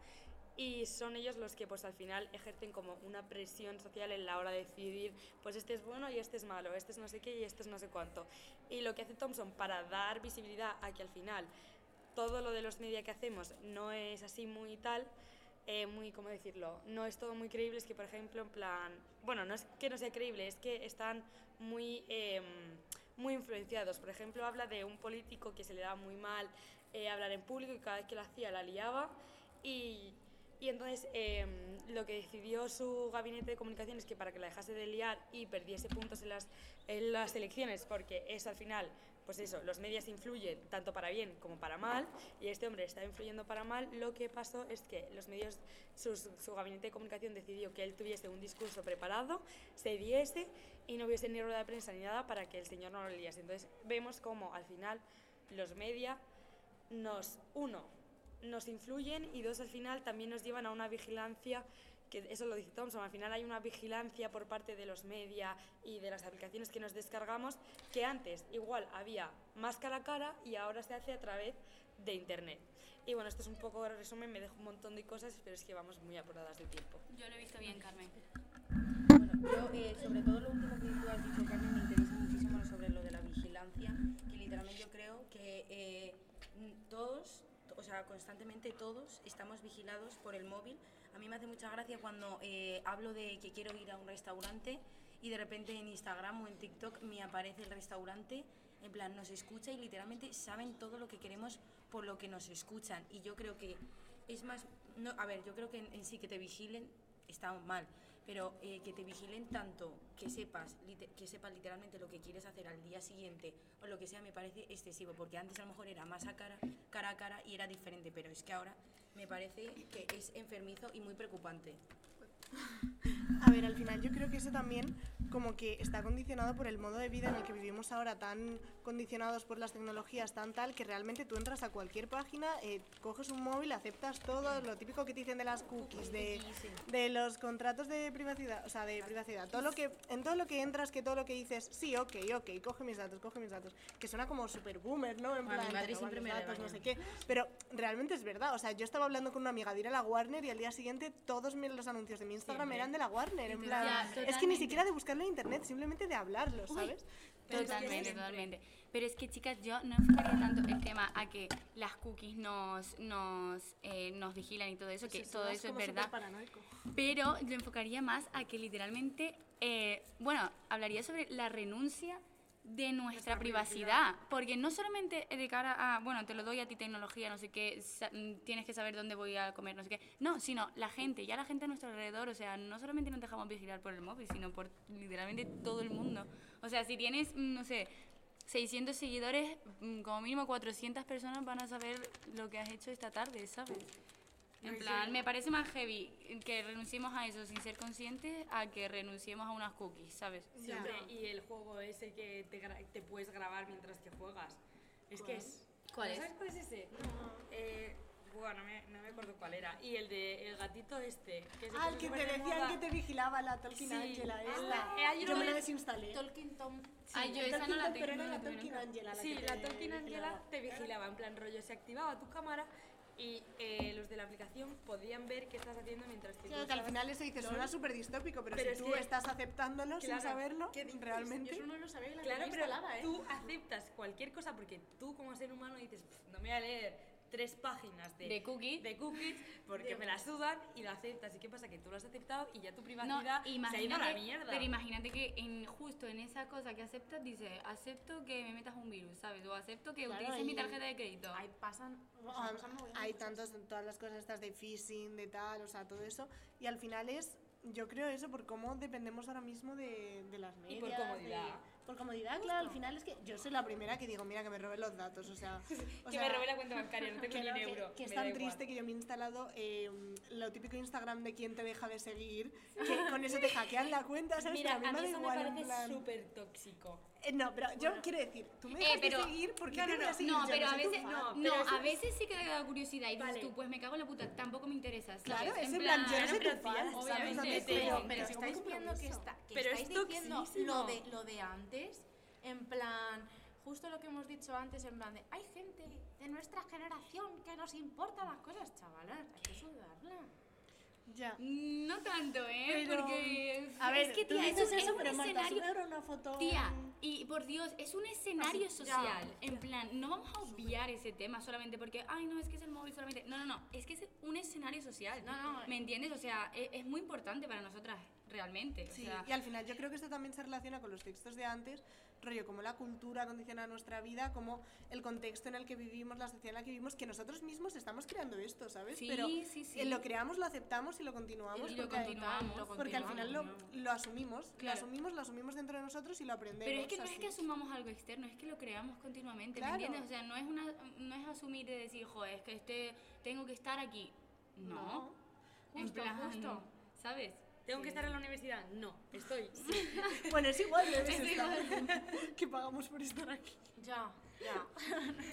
y son ellos los que pues al final ejercen como una presión social en la hora de decidir pues este es bueno y este es malo, este es no sé qué y este es no sé cuánto. Y lo que hace Thompson para dar visibilidad a que al final todo lo de los media que hacemos no es así muy tal, eh, muy, ¿cómo decirlo? No es todo muy creíble, es que por ejemplo en plan, bueno, no es que no sea creíble, es que están muy... Em, muy influenciados. Por ejemplo, habla de un político que se le daba muy mal eh, hablar en público y cada vez que lo hacía la liaba. Y, y entonces em, lo que decidió su gabinete de comunicación es que para que la dejase de liar y perdiese puntos en las, en las elecciones, porque eso al final, pues eso, los medios influyen tanto para bien como para mal, y este hombre está influyendo para mal, lo que pasó es que los medios, su, su gabinete de comunicación decidió que él tuviese un discurso preparado, se diese y no hubiese ni rueda de prensa ni nada para que el señor no lo liase. Entonces vemos como al final los medios nos, uno, nos influyen y dos, al final también nos llevan a una vigilancia, que eso lo dice Thompson, al final hay una vigilancia por parte de los media y de las aplicaciones que nos descargamos, que antes igual había más cara a cara y ahora se hace a través de Internet. Y bueno, esto es un poco de resumen, me dejo un montón de cosas, pero es que vamos muy apuradas de tiempo. Yo lo he visto bien, Carmen. Bueno, yo eh, sobre todo lo último que tú has dicho, Carmen, me interesa muchísimo sobre lo de la vigilancia, que literalmente yo creo que eh, todos o sea, constantemente todos estamos vigilados por el móvil. A mí me hace mucha gracia cuando eh, hablo de que quiero ir a un restaurante y de repente en Instagram o en TikTok me aparece el restaurante, en plan nos escucha y literalmente saben todo lo que queremos por lo que nos escuchan. Y yo creo que es más, no, a ver, yo creo que en, en sí que te vigilen está mal, pero eh, que te vigilen tanto que sepas que sepas literalmente lo que quieres hacer al día siguiente o lo que sea me parece excesivo porque antes a lo mejor era más a cara cara a cara y era diferente pero es que ahora me parece que es enfermizo y muy preocupante. A ver, al final yo creo que eso también como que está condicionado por el modo de vida en el que vivimos ahora, tan condicionados por las tecnologías, tan tal, que realmente tú entras a cualquier página, eh, coges un móvil, aceptas todo, lo típico que te dicen de las cookies, de, de los contratos de privacidad, o sea, de privacidad, todo lo que, en todo lo que entras, que todo lo que dices, sí, ok, ok, coge mis datos, coge mis datos, que suena como super boomer, ¿no? En plan, mi madre siempre me datos, no sé qué, pero realmente es verdad, o sea, yo estaba hablando con una amiga de ir a la Warner y al día siguiente todos los anuncios de mi Instagram eran de la Warner, en plan, es que ni siquiera de buscarlo en internet, simplemente de hablarlo, ¿sabes? Totalmente, totalmente. Pero es que, chicas, yo no enfocaría tanto el tema a que las cookies nos, nos, eh, nos vigilan y todo eso, que todo eso es verdad. Pero lo enfocaría más a que literalmente, eh, bueno, hablaría sobre la renuncia de nuestra, privacidad. Porque no solamente de cara a, bueno, te lo doy a ti tecnología, no sé qué, tienes que saber dónde voy a comer, no sé qué. No, sino la gente, ya la gente a nuestro alrededor, o sea, no solamente nos dejamos vigilar por el móvil, sino por literalmente todo el mundo. O sea, si tienes, mm, no sé, 600 seguidores, mm, como mínimo 400 personas van a saber lo que has hecho esta tarde, ¿sabes? En plan, me parece más heavy que renunciemos a eso sin ser conscientes a que renunciemos a unas cookies, ¿sabes? Siempre. Y el juego ese que te, te puedes grabar mientras que juegas. Es que es... ¿Cuál es? ¿Sabes cuál es ese? No. Eh, bueno, no me, no me acuerdo cuál era. Y el de el gatito este. Que ah, el que te decían que te vigilaba la Tolkien sí. Angela esta. Ah, yo me la desinstalé. Tolkien Tom. Sí, Ay, yo esa no la tengo. Pero era la Tolkien Angela. La sí, que la Tolkien Angela te vigilaba. En plan rollo, se activaba tu cámara y eh, los de la aplicación podían ver qué estás haciendo mientras que claro, que al final eso dice suena súper distópico pero, si tú estás aceptándolo sin saberlo ¿qué realmente. yo no lo sabía la claro pero instalada, ¿eh? tú aceptas cualquier cosa porque tú como ser humano dices no me voy a leer tres páginas de, de, cookies. de cookies porque me las sudan y lo aceptas. ¿Y qué pasa? Que tú lo has aceptado y ya tu privacidad se ha ido a la mierda. Pero imagínate que en, justo en esa cosa que aceptas dice, acepto que me metas un virus, ¿sabes? O acepto que utilices mi tarjeta de crédito. Ahí pasan... hay tantos, todas las cosas estas de phishing, de tal, o sea, todo eso. Y al final es yo creo eso por cómo dependemos ahora mismo de, de las medias. Y por comodidad. Por comodidad, claro, al final es que yo soy la primera que digo, mira, que me roben los datos, o sea... O que me robe la cuenta bancaria, no tengo ni un euro. Que, es tan triste que yo me he instalado eh, lo típico Instagram de quien te deja de seguir, que con eso te hackean la cuenta, ¿sabes? Mira, a mí, a mí me igual, me parece súper tóxico. Eh, no, pero yo quiero decir, tú me dejas eh, pero, de seguir porque no, no, no, no, no, pero a veces, no, no, a veces sí que te da curiosidad y dices vale. tú, pues me cago en la puta, tampoco me interesa. ¿sabes? Claro, es en plan, yo no tu fan, obviamente, pero, pero estáis viendo que, está, que pero estáis es diciendo lo de, lo de antes, en plan justo lo que hemos dicho antes en plan de, hay gente de nuestra generación que nos importa las cosas, chavalas, hay que sudarla. Ya. No tanto, ¿eh? Pero- Porque. A ver, es que, tía, es un, es eso, un pero Marta, escenario. ahora una foto. Tía, y por Dios, es un escenario Así, ya. social. En plan, no vamos a obviar ese tema solamente porque, ay, no, es que es el móvil solamente. No, no, no, es que es un escenario social. No, no, ¿Me entiendes? O sea, e- es, muy importante para nosotras, realmente. O Sí, sea, y al final yo creo que esto también se relaciona con los textos de antes, rollo como la cultura condiciona nuestra vida, como el contexto en el que vivimos, la sociedad en la que vivimos, que nosotros mismos estamos creando esto, ¿sabes? Sí, Pero sí, sí. eh, lo creamos, lo aceptamos y lo continuamos. Y lo porque, continuamos, lo porque al final lo, lo asumimos, lo asumimos, lo asumimos dentro de nosotros y lo aprendemos. Pero es que no es que asumamos algo externo, es que lo creamos continuamente, Claro. ¿me entiendes? O sea, no es, una, no es asumir de decir, joder, es que este, tengo que estar aquí. No. No. en Justo, plan, justo. ¿sabes? ¿Tengo que estar en la universidad? No, estoy. Sí. Bueno, es igual, debes Es estar. que pagamos por estar aquí. Ya, ya.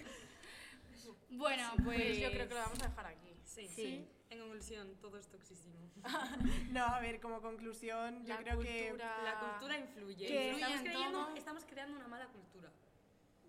Bueno, pues, Pues yo creo que lo vamos a dejar aquí. Sí. Sí. En conclusión, todo es toxísimo. No, a ver, como conclusión, yo La creo que cultura- La cultura influye. Que- Estamos, creyendo- estamos creando una mala cultura.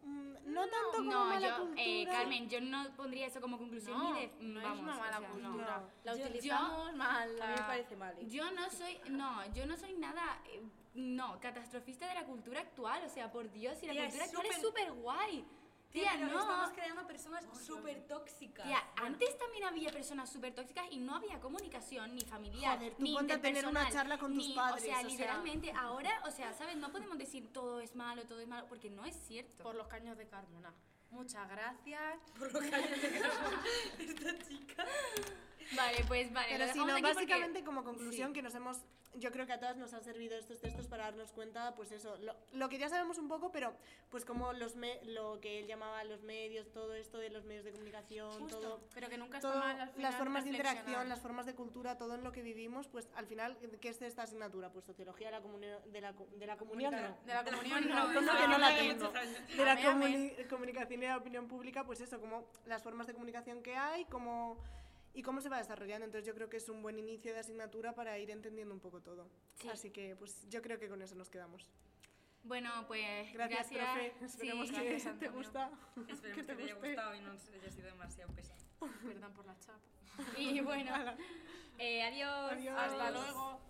mm, no tanto como No, mala yo, cultura. eh, Carmen, yo no pondría eso como conclusión No, ni de. no vamos, es una mala o sea, no. cultura. no. La Yo- utilizamos mal. A mí me la- parece mal. ¿eh? Yo no soy, no, yo no soy nada, eh, no, catastrofista de la cultura actual, o sea, por Dios, y la Tía, es cultura actual es súper- súper guay. Tía, Tía, pero no. estamos creando personas súper tóxicas. Tía, antes también había personas súper tóxicas y no había comunicación ni familiar, Joder, tú ni ponte a tener una charla con tus ni- padres, O sea, o sea. literalmente, ahora, o sea, ¿sabes? No podemos decir todo es malo, todo es malo, porque no es cierto. Por los caños de Carmona. Muchas gracias. Por lo que hay de esta chica. Vale, pues vale, Pero dejamos no, aquí porque- básicamente como conclusión sí. que nos hemos, yo creo que a todas nos han servido estos textos para darnos cuenta, pues eso, lo, lo que ya sabemos un poco, pero pues como los me- lo que él llamaba los medios, todo esto de los medios de comunicación, Justo. todo, Pero que nunca todo, mal al las final formas de interacción, las formas de cultura, todo en lo que vivimos, pues al final, ¿qué es de esta asignatura? Pues sociología de la, comuni- de la, de la comunión, no. De la comunión No, no. no, que no la tengo. De la comuni- comunicación y la opinión pública, pues eso, como las formas de comunicación que hay, como y cómo se va desarrollando. Entonces yo creo que es un buen inicio de asignatura para ir entendiendo un poco todo. Sí. Así que pues yo creo que con eso nos quedamos. Bueno, pues Gracias, gracias. profe. Sí, Esperemos que gracias, te gusta. Esperemos que que te haya gustado y no haya sido demasiado pesado. Perdón por la chapa. Y bueno, eh, adiós. Adiós. Hasta luego.